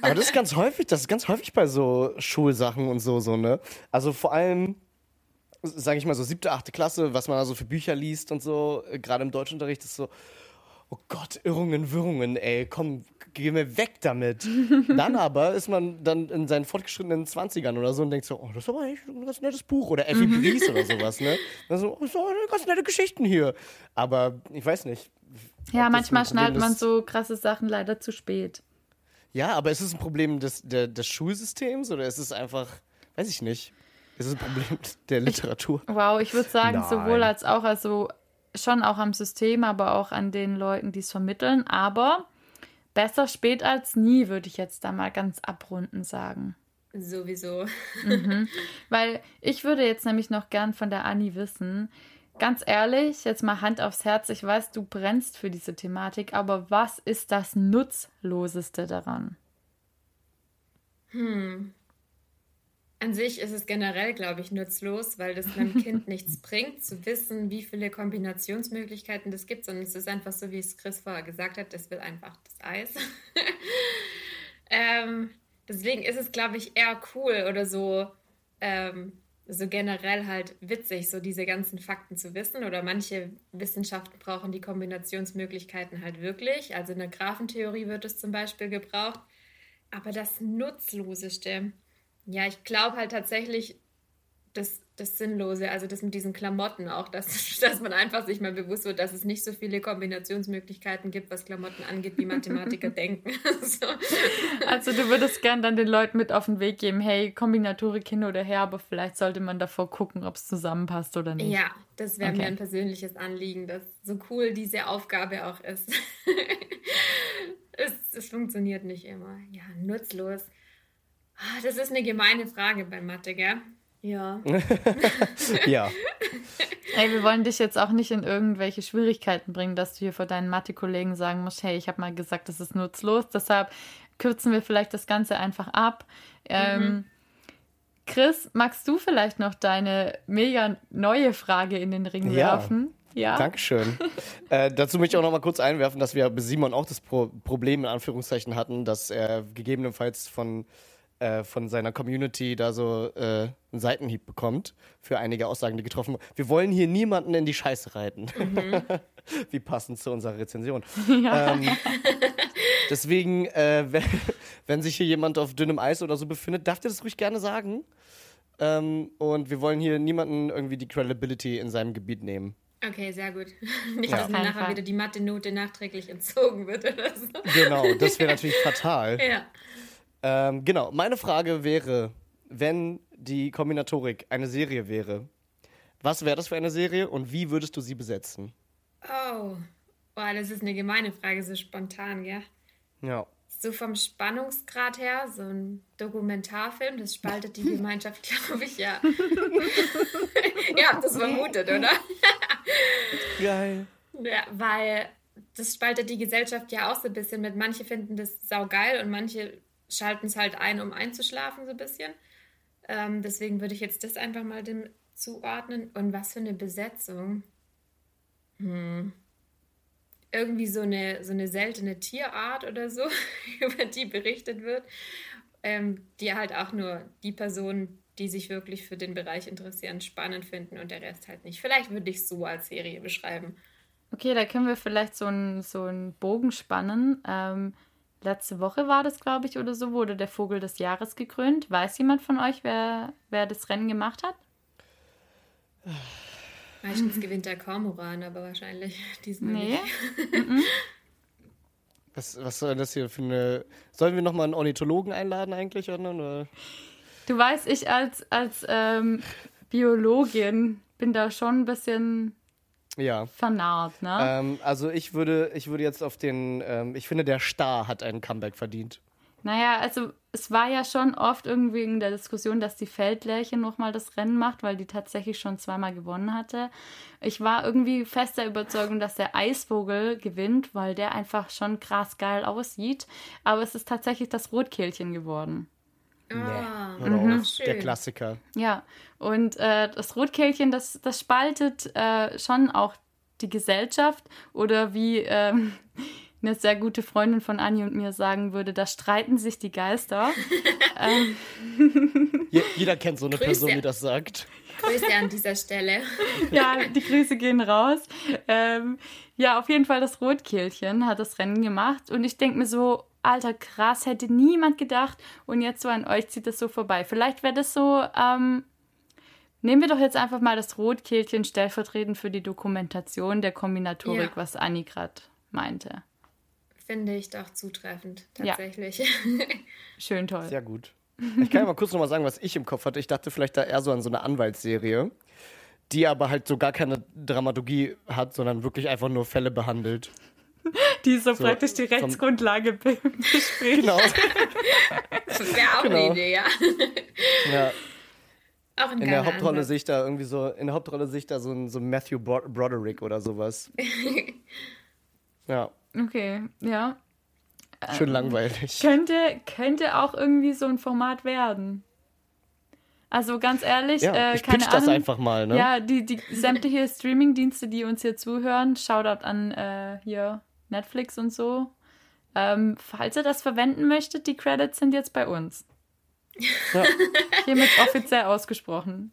Aber das ist ganz häufig, das ist ganz häufig bei so Schulsachen und so, so, ne? Also vor allem, sage ich mal, so siebte, achte Klasse, was man da so für Bücher liest und so, äh, gerade im Deutschunterricht ist so, oh Gott, Irrungen, Wirrungen, ey, komm, geh mir weg damit. dann aber ist man dann in seinen fortgeschrittenen 20ern oder so und denkt so, oh, das ist aber eigentlich ein ganz nettes Buch oder Effie Briest oder sowas, ne? Also, oh, so ganz nette Geschichten hier. Aber ich weiß nicht. Ja, manchmal schnallt man so krasse Sachen leider zu spät. Ja, aber ist es ein Problem des, der, des Schulsystems oder ist es einfach, weiß ich nicht, ist es ein Problem der Literatur? Wow, ich würde sagen, Nein. sowohl als auch, also schon auch am System, aber auch an den Leuten, die es vermitteln. Aber besser spät als nie, würde ich jetzt da mal ganz abrunden sagen. Sowieso. Weil ich würde jetzt nämlich noch gern von der Anni wissen, ganz ehrlich, jetzt mal Hand aufs Herz, ich weiß, du brennst für diese Thematik, aber was ist das Nutzloseste daran? An sich ist es generell, glaube ich, nutzlos, weil das einem Kind nichts bringt, zu wissen, wie viele Kombinationsmöglichkeiten das gibt, sondern es ist einfach so, wie es Chris vorher gesagt hat, das will einfach das Eis. ähm, deswegen ist es, glaube ich, eher cool oder so, ähm, so generell halt witzig, so diese ganzen Fakten zu wissen. Oder manche Wissenschaften brauchen die Kombinationsmöglichkeiten halt wirklich. Also in der Graphentheorie wird es zum Beispiel gebraucht. Aber das Nutzloseste, ja, ich glaube halt tatsächlich das, das Sinnlose, also das mit diesen Klamotten auch, dass, dass man einfach sich mal bewusst wird, dass es nicht so viele Kombinationsmöglichkeiten gibt, was Klamotten angeht, wie Mathematiker denken. so. Also du würdest gern dann den Leuten mit auf den Weg geben, hey, Kombinatorik hin oder her, aber vielleicht sollte man davor gucken, ob es zusammenpasst oder nicht. Ja, das wäre Okay. mir ein persönliches Anliegen, dass so cool diese Aufgabe auch ist. es, es funktioniert nicht immer. Ja, nutzlos. Ah, Das ist eine gemeine Frage bei Mathe, gell? Ja. Ja. Ey, wir wollen dich jetzt auch nicht in irgendwelche Schwierigkeiten bringen, dass du hier vor deinen Mathe-Kollegen sagen musst, hey, ich habe mal gesagt, das ist nutzlos. Deshalb kürzen wir vielleicht das Ganze einfach ab. Ähm, Chris, magst du vielleicht noch deine mega neue Frage in den Ring Ja. werfen? Ja. Dankeschön. äh, dazu möchte ich auch noch mal kurz einwerfen, dass wir bei Simon auch das Pro Problem in Anführungszeichen hatten, dass er gegebenenfalls von, äh, von seiner Community da so äh, einen Seitenhieb bekommt für einige Aussagen, die getroffen wurden. Wir wollen hier niemanden in die Scheiße reiten. Wie passend zu unserer Rezension. Ähm, deswegen, äh, wenn, wenn sich hier jemand auf dünnem Eis oder so befindet, darf der das ruhig gerne sagen. Ähm, und wir wollen hier niemanden irgendwie die Credibility in seinem Gebiet nehmen. Okay, sehr gut. Nicht, Ja. dass mir nachher Fall. wieder die Mathe-Note nachträglich entzogen wird oder so. Genau, das wäre natürlich fatal. Ja. Ähm, genau, meine Frage wäre, wenn die Kombinatorik eine Serie wäre, was wäre das für eine Serie und wie würdest du sie besetzen? Oh. Boah, das ist eine gemeine Frage, so spontan, gell? Ja. So vom Spannungsgrad her, so ein Dokumentarfilm, das spaltet die Gemeinschaft, glaube ich, ja. Ihr habt das vermutet, oder? Geil. Ja, weil das spaltet die Gesellschaft ja auch so ein bisschen mit. Manche finden das saugeil und manche schalten es halt ein, um einzuschlafen, so ein bisschen. Ähm, deswegen würde ich jetzt das einfach mal dem zuordnen. Und was für eine Besetzung. Hm. Irgendwie so eine, so eine seltene Tierart oder so, über die berichtet wird, ähm, die halt auch nur die Personen, die sich wirklich für den Bereich interessieren, spannend finden und der Rest halt nicht. Vielleicht würde ich es so als Serie beschreiben. Okay, da können wir vielleicht so einen so Bogen spannen. Ähm, letzte Woche war das, glaube ich, oder so, wurde der Vogel des Jahres gekrönt. Weiß jemand von euch, wer, wer das Rennen gemacht hat? Meistens gewinnt der Kormoran, aber wahrscheinlich diesmal Nee. nicht. Was, was soll das hier für eine. Sollen wir nochmal einen Ornithologen einladen eigentlich? Oder? oder? Du weißt, ich als, als ähm, Biologin bin da schon ein bisschen Ja. vernarrt, ne? Ähm, also ich würde, ich würde jetzt auf den. Ähm, ich finde, der Star hat einen Comeback verdient. Naja, also es war ja schon oft irgendwie in der Diskussion, dass die Feldlerche nochmal das Rennen macht, weil die tatsächlich schon zweimal gewonnen hatte. Ich war irgendwie fester Überzeugung, dass der Eisvogel gewinnt, weil der einfach schon krass geil aussieht. Aber es ist tatsächlich das Rotkehlchen geworden. Ah, Mhm. Der. Klassiker. Ja, und äh, das Rotkehlchen, das, das spaltet äh, schon auch die Gesellschaft oder wie ähm, eine sehr gute Freundin von Anni und mir sagen würde, da streiten sich die Geister. ähm, Je jeder kennt so eine Grüße. Person, die das sagt. Grüße an dieser Stelle. ja, die Grüße gehen raus. Ähm, ja, auf jeden Fall das Rotkehlchen hat das Rennen gemacht und ich denke mir so, alter krass, hätte niemand gedacht und jetzt so an euch zieht das so vorbei. Vielleicht wäre das so, ähm, nehmen wir doch jetzt einfach mal das Rotkehlchen stellvertretend für die Dokumentation der Kombinatorik, Ja. was Anni gerade meinte. Finde ich doch zutreffend, Ja. tatsächlich. Schön toll. Sehr gut. Ich kann ja mal kurz nochmal sagen, was ich im Kopf hatte. Ich dachte vielleicht da eher so an so eine Anwaltsserie, die aber halt so gar keine Dramaturgie hat, sondern wirklich einfach nur Fälle behandelt. Die so, So, praktisch die Rechtsgrundlage be- bespricht. Genau. Das wäre auch Genau. eine Idee, ja. ja. Auch ein In der Hauptrolle Ansatz. sehe ich da irgendwie so, in der Hauptrolle sehe ich da so ein so Matthew Bro Broderick oder sowas. Ja, Okay, ja. schön langweilig. Könnte, könnte auch irgendwie so ein Format werden. Also ganz ehrlich, Ja, äh, ich keine pitch das Ahnung. einfach mal, ne? Ja, die, die sämtliche Streaming-Dienste, die uns hier zuhören, Shoutout an äh, hier Netflix und so. Ähm, falls ihr das verwenden möchtet, die Credits sind jetzt bei uns. Ja. Hiermit offiziell ausgesprochen.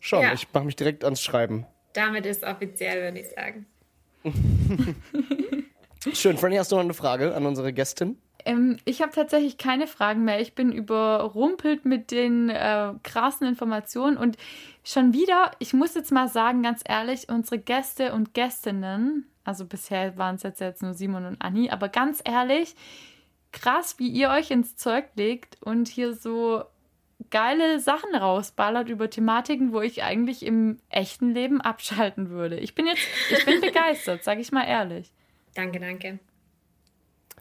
Schon, Ja. ich mache mich direkt ans Schreiben. Damit ist offiziell, würde ich sagen. Schön, Franny, hast du noch eine Frage an unsere Gästin? Ähm, ich habe tatsächlich keine Fragen mehr. Ich bin überrumpelt mit den äh, krassen Informationen und schon wieder, ich muss jetzt mal sagen, ganz ehrlich, unsere Gäste und Gästinnen, also bisher waren es jetzt, jetzt nur Simon und Anni, aber ganz ehrlich, krass, wie ihr euch ins Zeug legt und hier so geile Sachen rausballert über Thematiken, wo ich eigentlich im echten Leben abschalten würde. Ich bin jetzt, ich bin begeistert, sage ich mal ehrlich. Danke, danke.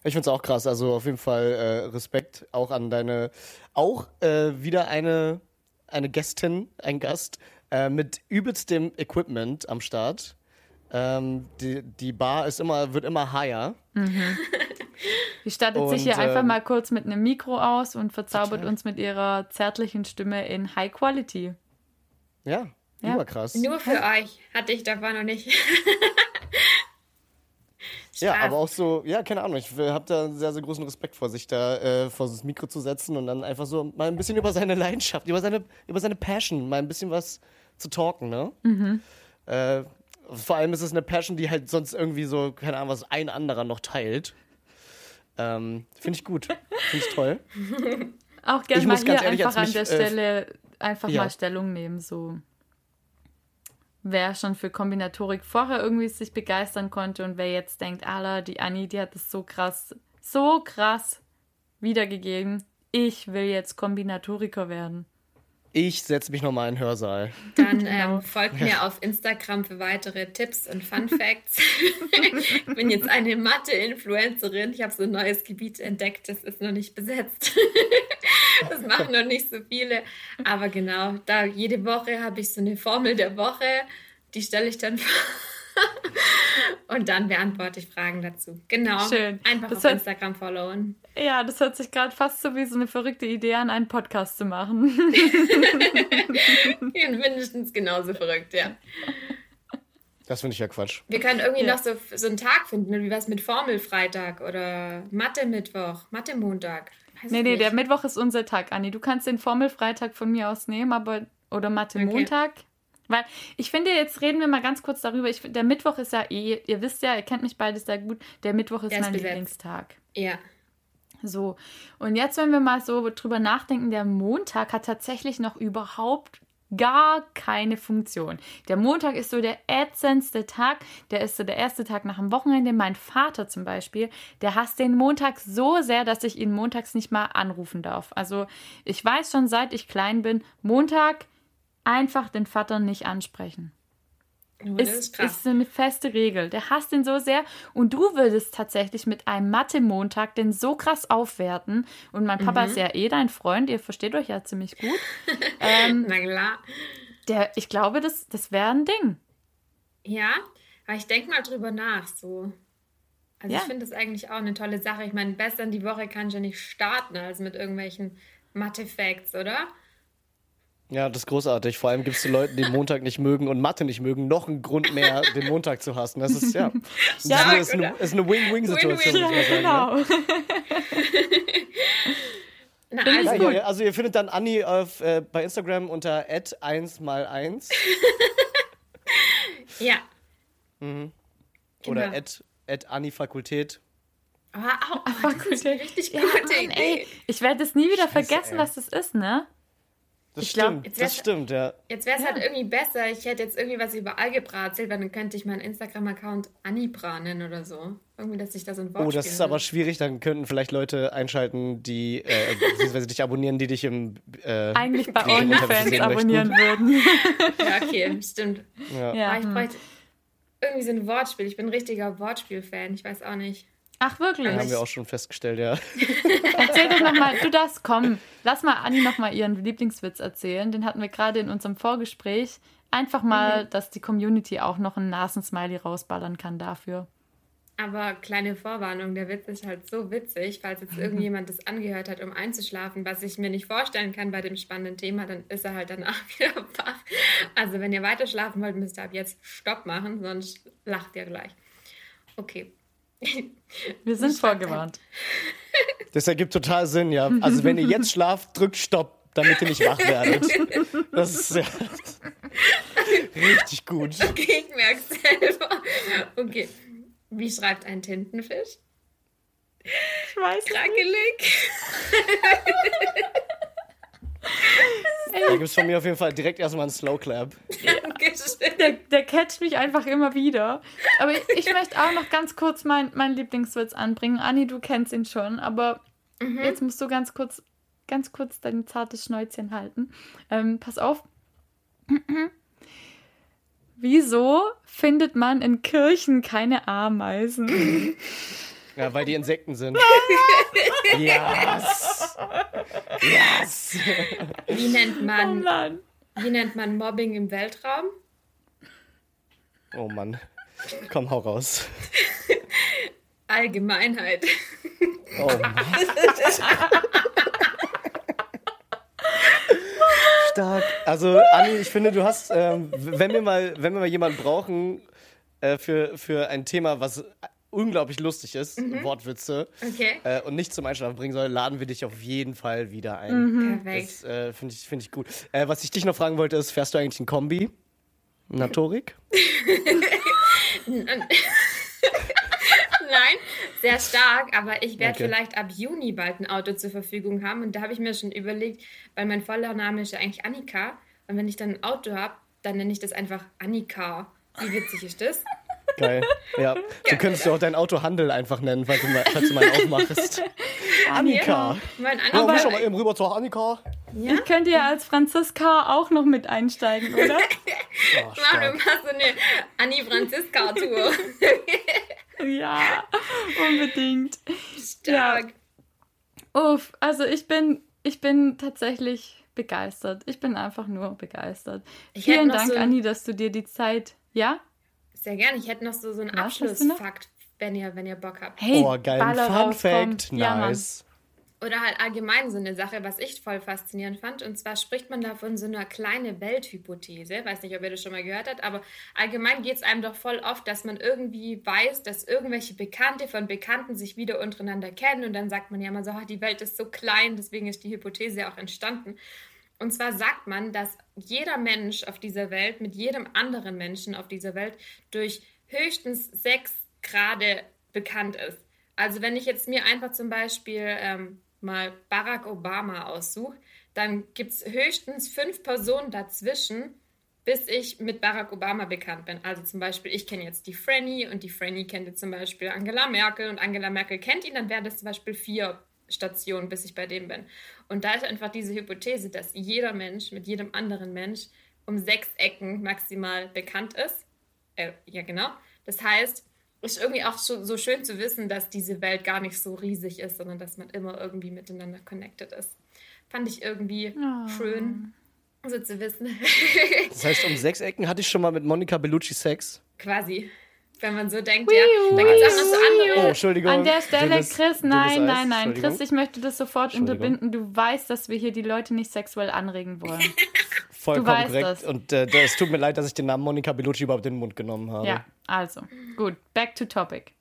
Ich finde es auch krass. Also auf jeden Fall äh, Respekt auch an deine, auch äh, wieder eine, eine Gästin, ein Gast äh, mit übelstem Equipment am Start. Ähm, die, die Bar ist immer, wird immer higher. Die stattet Und, sich hier einfach ähm, mal kurz mit einem Mikro aus und verzaubert total. uns mit ihrer zärtlichen Stimme in High Quality. Ja, Ja. überkrass. Nur für euch hatte ich davon noch nicht. Ja, aber auch so, ja, keine Ahnung, ich habe da einen sehr, sehr großen Respekt vor, sich da äh, vor das Mikro zu setzen und dann einfach so mal ein bisschen über seine Leidenschaft, über seine, über seine Passion, mal ein bisschen was zu talken, ne? Äh, vor allem ist es eine Passion, die halt sonst irgendwie so, keine Ahnung, was ein anderer noch teilt. Ähm, Finde ich gut. Finde ich toll. Auch gerne mal hier ehrlich einfach an der mich, äh, Stelle einfach ja. mal Stellung nehmen, so. Wer schon für Kombinatorik vorher irgendwie sich begeistern konnte und wer jetzt denkt, Alter, die Anni, die hat es so krass, so krass wiedergegeben. Ich will jetzt Kombinatoriker werden. Ich setze mich nochmal in den Hörsaal. Dann Genau. ähm, folgt mir auf Instagram für weitere Tipps und Fun Facts. ich bin jetzt eine Mathe-Influencerin. Ich habe so ein neues Gebiet entdeckt, das ist noch nicht besetzt. das machen noch nicht so viele. Aber genau, da jede Woche habe ich so eine Formel der Woche, die stelle ich dann vor. Und dann beantworte ich Fragen dazu. Genau. Schön. Einfach Das auf Instagram followen. Ja, das hört sich gerade fast so wie so eine verrückte Idee an, einen Podcast zu machen. Mindestens genauso verrückt, ja. Das finde ich ja Quatsch. Wir können irgendwie Ja. noch so, so einen Tag finden, wie was mit Formelfreitag oder Mathe-Mittwoch, Mathe-Montag. Nee, nee, nicht. der Mittwoch ist unser Tag, Anni. Du kannst den Formelfreitag von mir aus nehmen, aber oder Mathe-Montag. Weil ich finde, jetzt reden wir mal ganz kurz darüber. Ich, der Mittwoch ist ja eh, ihr wisst ja, ihr kennt mich beide sehr gut, der Mittwoch ist Der ist mein besetzt. Lieblingstag. Ja. So, und jetzt, wenn wir mal so drüber nachdenken, der Montag hat tatsächlich noch überhaupt gar keine Funktion. Der Montag ist so der ätzendste Tag. Der ist so der erste Tag nach dem Wochenende. Mein Vater zum Beispiel, der hasst den Montag so sehr, dass ich ihn montags nicht mal anrufen darf. Also ich weiß schon, seit ich klein bin, Montag einfach den Vater nicht ansprechen. Das Ist, ist eine feste Regel. Der hasst ihn so sehr. Und du würdest tatsächlich mit einem Mathe-Montag den so krass aufwerten. Und mein Papa Mhm. ist ja eh dein Freund. Ihr versteht euch ja ziemlich gut. ähm, Na klar. der, ich glaube, das, das wäre ein Ding. Ja, aber ich denke mal drüber nach. So. Also Ja. ich finde das eigentlich auch eine tolle Sache. Ich meine, besser in die Woche kann ich ja nicht starten als mit irgendwelchen Mathe-Facts, oder? Ja, das ist großartig. Vor allem gibt es Leuten, die Montag nicht mögen und Mathe nicht mögen, noch einen Grund mehr, den Montag zu hassen. Das ist ja. Das Stark, ist, eine, ist eine Win-Win-Situation. Sagen, ne? Genau. Na, Finde ich also, Ja, ja, ja, also ihr findet dann Anni auf, äh, bei Instagram unter 1x1 ja. oder Genau. at, at Anni-Fakultät. Aber auch, oh, Fakultät. das richtig Ja, gute Mann, Idee. ey, ich werde es nie wieder Scheiße, vergessen, ey. was das ist, ne? Das Ich glaub, stimmt, jetzt das stimmt, ja. Jetzt wäre es Ja. halt irgendwie besser, ich hätte jetzt irgendwie was über Algebra erzählt, weil dann könnte ich meinen Instagram-Account Anibra nennen oder so. Irgendwie, dass ich da so ein Wort Oh, das ist aber schwierig, dann könnten vielleicht Leute einschalten, die, äh, beziehungsweise dich abonnieren, die dich im, äh, Eigentlich bei OnlyFans abonnieren würden. Ja, okay, stimmt. Ja. Ja. Aber ich hm. bräuchte irgendwie so ein Wortspiel. Ich bin ein richtiger Wortspiel-Fan, ich weiß auch nicht. Ach, wirklich? Haben wir auch schon festgestellt, ja. Erzähl doch nochmal, du darfst kommen. Lass mal Anni nochmal ihren Lieblingswitz erzählen. Den hatten wir gerade in unserem Vorgespräch. Einfach mal, dass die Community auch noch einen Nasensmiley rausballern kann dafür. Aber kleine Vorwarnung, der Witz ist halt so witzig, falls jetzt irgendjemand das angehört hat, um einzuschlafen, was ich mir nicht vorstellen kann bei dem spannenden Thema, dann ist er halt danach wieder wach. Also wenn ihr weiter schlafen wollt, müsst ihr ab jetzt Stopp machen, sonst lacht ihr gleich. Okay. Wir sind vorgewarnt. Das ergibt total Sinn, ja. Also wenn ihr jetzt schlaft, drückt Stopp, damit ihr nicht wach werdet. Das ist ja richtig gut. Okay, ich merke selber. Okay. Wie schreibt ein Tintenfisch? Ich weiß Da gibt es von mir auf jeden Fall direkt erstmal einen Slow Clap. Dankeschön. Der, der catcht mich einfach immer wieder. Aber ich, ich möchte auch noch ganz kurz mein, meinen Lieblingswitz anbringen. Anni, du kennst ihn schon, aber jetzt musst du ganz kurz, ganz kurz dein zartes Schnäuzchen halten. Ähm, pass auf. Wieso findet man in Kirchen keine Ameisen? Ja, weil die Insekten sind. Yes! Yes! Wie nennt Oh man, Mann. wie nennt man Mobbing im Weltraum? Oh Mann. Komm, hau raus. Allgemeinheit. Oh Mann. Stark. Also, Anni, ich finde, du hast, ähm, wenn wir mal, wenn wir mal jemanden brauchen äh, für, für ein Thema, was unglaublich lustig ist, Wortwitze, Okay. äh, und nicht zum Einschlafen bringen soll, laden wir dich auf jeden Fall wieder ein. Perfekt. Das äh, finde ich, find ich gut. Äh, was ich dich noch fragen wollte, ist, fährst du eigentlich ein Kombi? Natorik? Nein, sehr stark, aber ich werde Okay. vielleicht ab Juni bald ein Auto zur Verfügung haben. Und da habe ich mir schon überlegt, weil mein voller Name ist ja eigentlich Annika. Und wenn ich dann ein Auto habe, dann nenne ich das einfach Annika. Wie witzig ist das? Geil. Ja. So könntest du auch dein Auto Handel einfach nennen, falls du mal, falls du mal aufmachst. Annika. Mein Ja, Annika. muss schon mal eben rüber zur Annika. ja? Ich könnte ja als Franziska auch noch mit einsteigen, oder? Oh, Mach du mal so eine Anni-Franziska-Tour. ja, unbedingt. Stark. Uff, also ich bin, ich bin tatsächlich begeistert. Ich bin einfach nur begeistert. Ich Vielen Dank, so Anni, dass du dir die Zeit. Ja? Sehr gerne. Ich hätte noch so, so einen Was? Abschlussfakt, wenn ihr, wenn ihr Bock habt. Hey, Oh, geil. Baller Fun. Fact. Ja. Nice. Oder halt allgemein so eine Sache, was ich voll faszinierend fand. Und zwar spricht man da von so einer kleinen Welthypothese. Weiß nicht, ob ihr das schon mal gehört habt, aber allgemein geht es einem doch voll oft, dass man irgendwie weiß, dass irgendwelche Bekannte von Bekannten sich wieder untereinander kennen. Und dann sagt man ja immer so, "Ah, die Welt ist so klein, deswegen ist die Hypothese auch entstanden. Und zwar sagt man, dass jeder Mensch auf dieser Welt mit jedem anderen Menschen auf dieser Welt durch höchstens sechs Grade bekannt ist. Also wenn ich jetzt mir einfach zum Beispiel ähm, mal Barack Obama aussuche, dann gibt es höchstens fünf Personen dazwischen, bis ich mit Barack Obama bekannt bin. Also zum Beispiel, ich kenne jetzt die Franny und die Franny kennt jetzt zum Beispiel Angela Merkel und Angela Merkel kennt ihn, dann wären das zum Beispiel vier Stationen, bis ich bei dem bin. Und da ist einfach diese Hypothese, dass jeder Mensch mit jedem anderen Mensch um sechs Ecken maximal bekannt ist. Äh, ja, genau. Das heißt, ist irgendwie auch so, so schön zu wissen, dass diese Welt gar nicht so riesig ist, sondern dass man immer irgendwie miteinander connected ist. Fand ich irgendwie Oh. schön, so zu wissen. Das heißt, um sechs Ecken hatte ich schon mal mit Monika Bellucci Sex. Quasi. Wenn man so denkt, ja. Da gibt es auch noch so andere. Oh, Entschuldigung. An der Stelle, Dünnes- Chris, dünnes nein, nein, nein. Chris, ich möchte das sofort unterbinden. Du weißt, dass wir hier die Leute nicht sexuell anregen wollen. Vollkommen du weißt korrekt. das. Und äh, es tut mir leid, dass ich den Namen Monika Bellucci überhaupt in den Mund genommen habe. Ja, also, gut. Back to topic.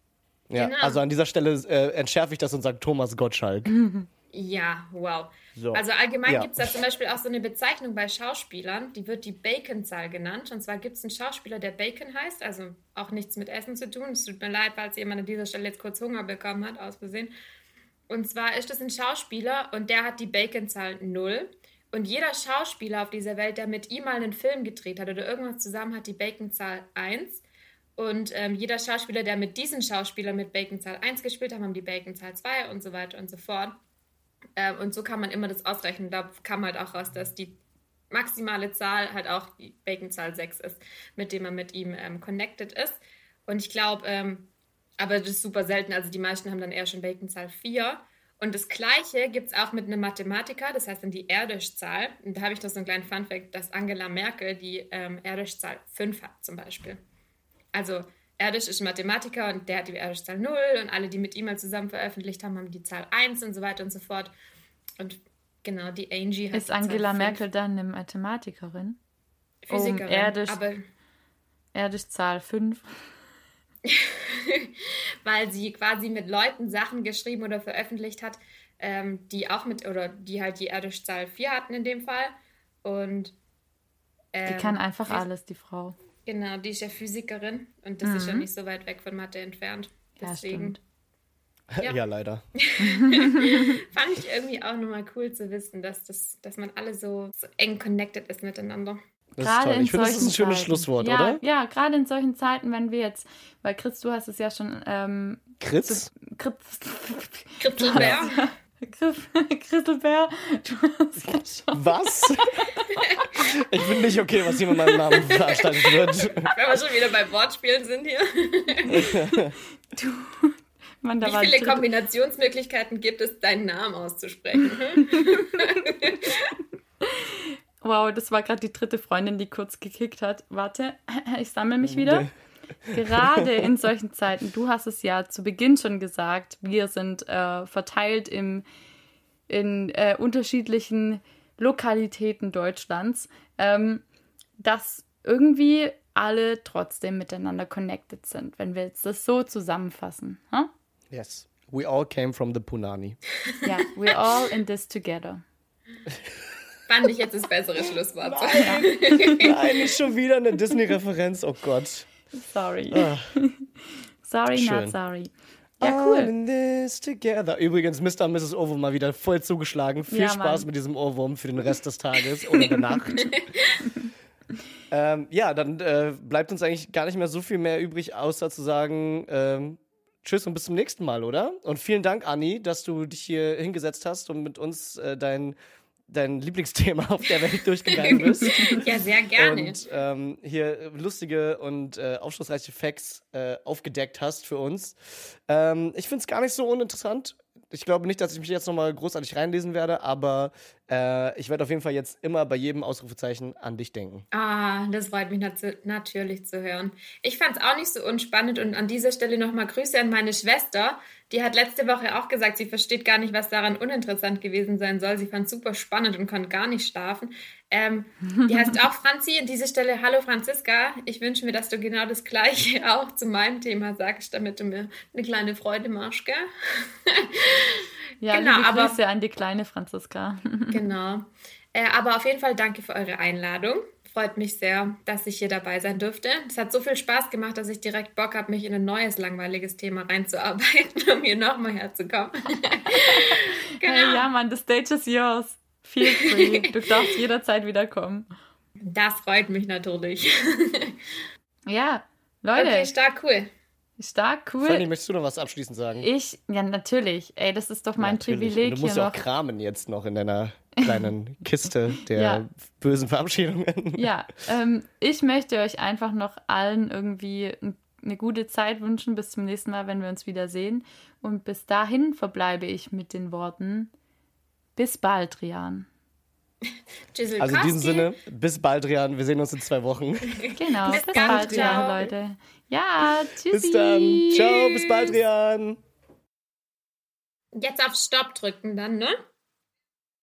Ja, Genau. Also an dieser Stelle äh, entschärfe ich das und sage Thomas Gottschalk. Ja, wow. So. Also allgemein Ja. gibt es da zum Beispiel auch so eine Bezeichnung bei Schauspielern, die wird die Bacon-Zahl genannt. Und zwar gibt es einen Schauspieler, der Bacon heißt, also auch nichts mit Essen zu tun. Es tut mir leid, falls jemand an dieser Stelle jetzt kurz Hunger bekommen hat, aus Versehen. Und zwar ist es ein Schauspieler und der hat die Bacon-Zahl 0. Und jeder Schauspieler auf dieser Welt, der mit ihm mal einen Film gedreht hat oder irgendwas zusammen, hat die Bacon-Zahl 1. Und ähm, jeder Schauspieler, der mit diesem Schauspieler mit Bacon-Zahl 1 gespielt hat, haben die Bacon-Zahl 2 und so weiter und so fort. Ähm, und so kann man immer das ausrechnen. Da kam halt auch raus, dass die maximale Zahl halt auch die Bacon-Zahl 6 ist, mit dem man mit ihm ähm, connected ist. Und ich glaube, ähm, aber das ist super selten. Also die meisten haben dann eher schon Bacon-Zahl 4. Und das Gleiche gibt es auch mit einem Mathematiker, das heißt dann die Erdisch-Zahl. Und da habe ich noch so einen kleinen Funfact, dass Angela Merkel die ähm, Erdisch-Zahl 5 hat zum Beispiel. Also Erdisch ist Mathematiker und der hat die Erdisch-Zahl 0 und alle, die mit ihm mal zusammen veröffentlicht haben, haben die Zahl 1 und so weiter und so fort. Und genau, die Angie hat Ist die Zahl Angela 5. Merkel dann eine Mathematikerin? Physikerin, um Erdisch- aber Zahl 5. weil sie quasi mit Leuten Sachen geschrieben oder veröffentlicht hat, ähm, die auch mit, oder die halt die Erdisch-Zahl 4 hatten in dem Fall. Und Die ähm, kann einfach Phys- alles, die Frau. Genau, die ist ja Physikerin und das ist ja nicht so weit weg von Mathe entfernt. Ja, Deswegen stimmt. Ja. Ja. leider. fand ich irgendwie auch nochmal cool zu wissen, dass, das, dass man alle so, so eng connected ist miteinander. Das Gerade ist toll. in Ich finde, das ist ein solchen schönes Zeiten. Schlusswort, ja, oder? Ja, gerade in solchen Zeiten, wenn wir jetzt, weil Chris, du hast es ja schon, ähm, Kritz? Chris, Kryptobär. Chris, Christelbär, du hast ja schon, Was? ich finde nicht okay, was hier mit meinem Namen veranstaltet wird. Wenn wir schon wieder bei Wortspielen sind hier. Mann, da Wie war viele dritte- Kombinationsmöglichkeiten gibt es, deinen Namen auszusprechen? Wow, das war gerade die dritte Freundin, die kurz gekickt hat. Warte, ich sammle mich wieder. Gerade in solchen Zeiten, du hast es ja zu Beginn schon gesagt, wir sind äh, verteilt im, in äh, unterschiedlichen Lokalitäten Deutschlands, ähm, dass irgendwie alle trotzdem miteinander connected sind, wenn wir jetzt das so zusammenfassen. Huh? Yes. We all came from the Punani. Ja, we're all in this together. Fand ich jetzt das bessere Schlusswort. Nein, nicht schon wieder eine Disney-Referenz. Oh Gott. Sorry. Ah. sorry, Schön. not sorry. Ja, All cool. in this together. Übrigens, Mr. und Mrs. Ohrwurm mal wieder voll zugeschlagen. Viel Ja, Spaß Mann. mit diesem Ohrwurm für den Rest des Tages oder der Nacht. ähm, ja, dann äh, bleibt uns eigentlich gar nicht mehr so viel mehr übrig, außer zu sagen, ähm, tschüss und bis zum nächsten Mal, oder? Und vielen Dank, Anni, dass du dich hier hingesetzt hast und mit uns äh, dein, dein Lieblingsthema auf der Welt durchgegangen bist. Ja, sehr gerne. Und ähm, hier lustige und äh, aufschlussreiche Facts äh, aufgedeckt hast für uns. Ähm, ich finde es gar nicht so uninteressant. Ich glaube nicht, dass ich mich jetzt nochmal großartig reinlesen werde, aber äh, ich werde auf jeden Fall jetzt immer bei jedem Ausrufezeichen an dich denken. Ah, das freut mich nat natürlich zu hören. Ich fand es auch nicht so unspannend und an dieser Stelle nochmal Grüße an meine Schwester. Die hat letzte Woche auch gesagt, sie versteht gar nicht, was daran uninteressant gewesen sein soll. Sie fand es super spannend und konnte gar nicht schlafen. Ähm, die heißt auch Franzi. An dieser Stelle, hallo Franziska. Ich wünsche mir, dass du genau das Gleiche auch zu meinem Thema sagst, damit du mir eine kleine Freude machst, gell? Ja, Genau, liebe aber- Grüße an die kleine Franziska. Genau. Äh, aber auf jeden Fall danke für eure Einladung. Freut mich sehr, dass ich hier dabei sein durfte. Es hat so viel Spaß gemacht, dass ich direkt Bock habe, mich in ein neues langweiliges Thema reinzuarbeiten, um hier nochmal herzukommen. genau. Hey, ja, Mann, the stage is yours. Feel free. Du darfst jederzeit wiederkommen. Das freut mich natürlich. Ja, Leute, Okay, stark, cool. stark, Fanny, cool. möchtest du noch was abschließend sagen? Ich, ja, natürlich. Ey, das ist doch mein Natürlich. Privileg Und du musst ja noch. auch kramen jetzt noch in deiner kleinen Kiste der Ja. bösen Verabschiedungen. Ja, ähm, ich möchte euch einfach noch allen irgendwie eine gute Zeit wünschen. Bis zum nächsten Mal, wenn wir uns wiedersehen. Und bis dahin verbleibe ich mit den Worten: Bis bald, Rian. Also in diesem Sinne, bis bald, Rian. Wir sehen uns in zwei Wochen. Genau, bis, bis bald, Rian, Leute. Ja, tschüssi. Bis dann. Ciao, bis bald, Rian. Jetzt auf Stopp drücken dann, ne?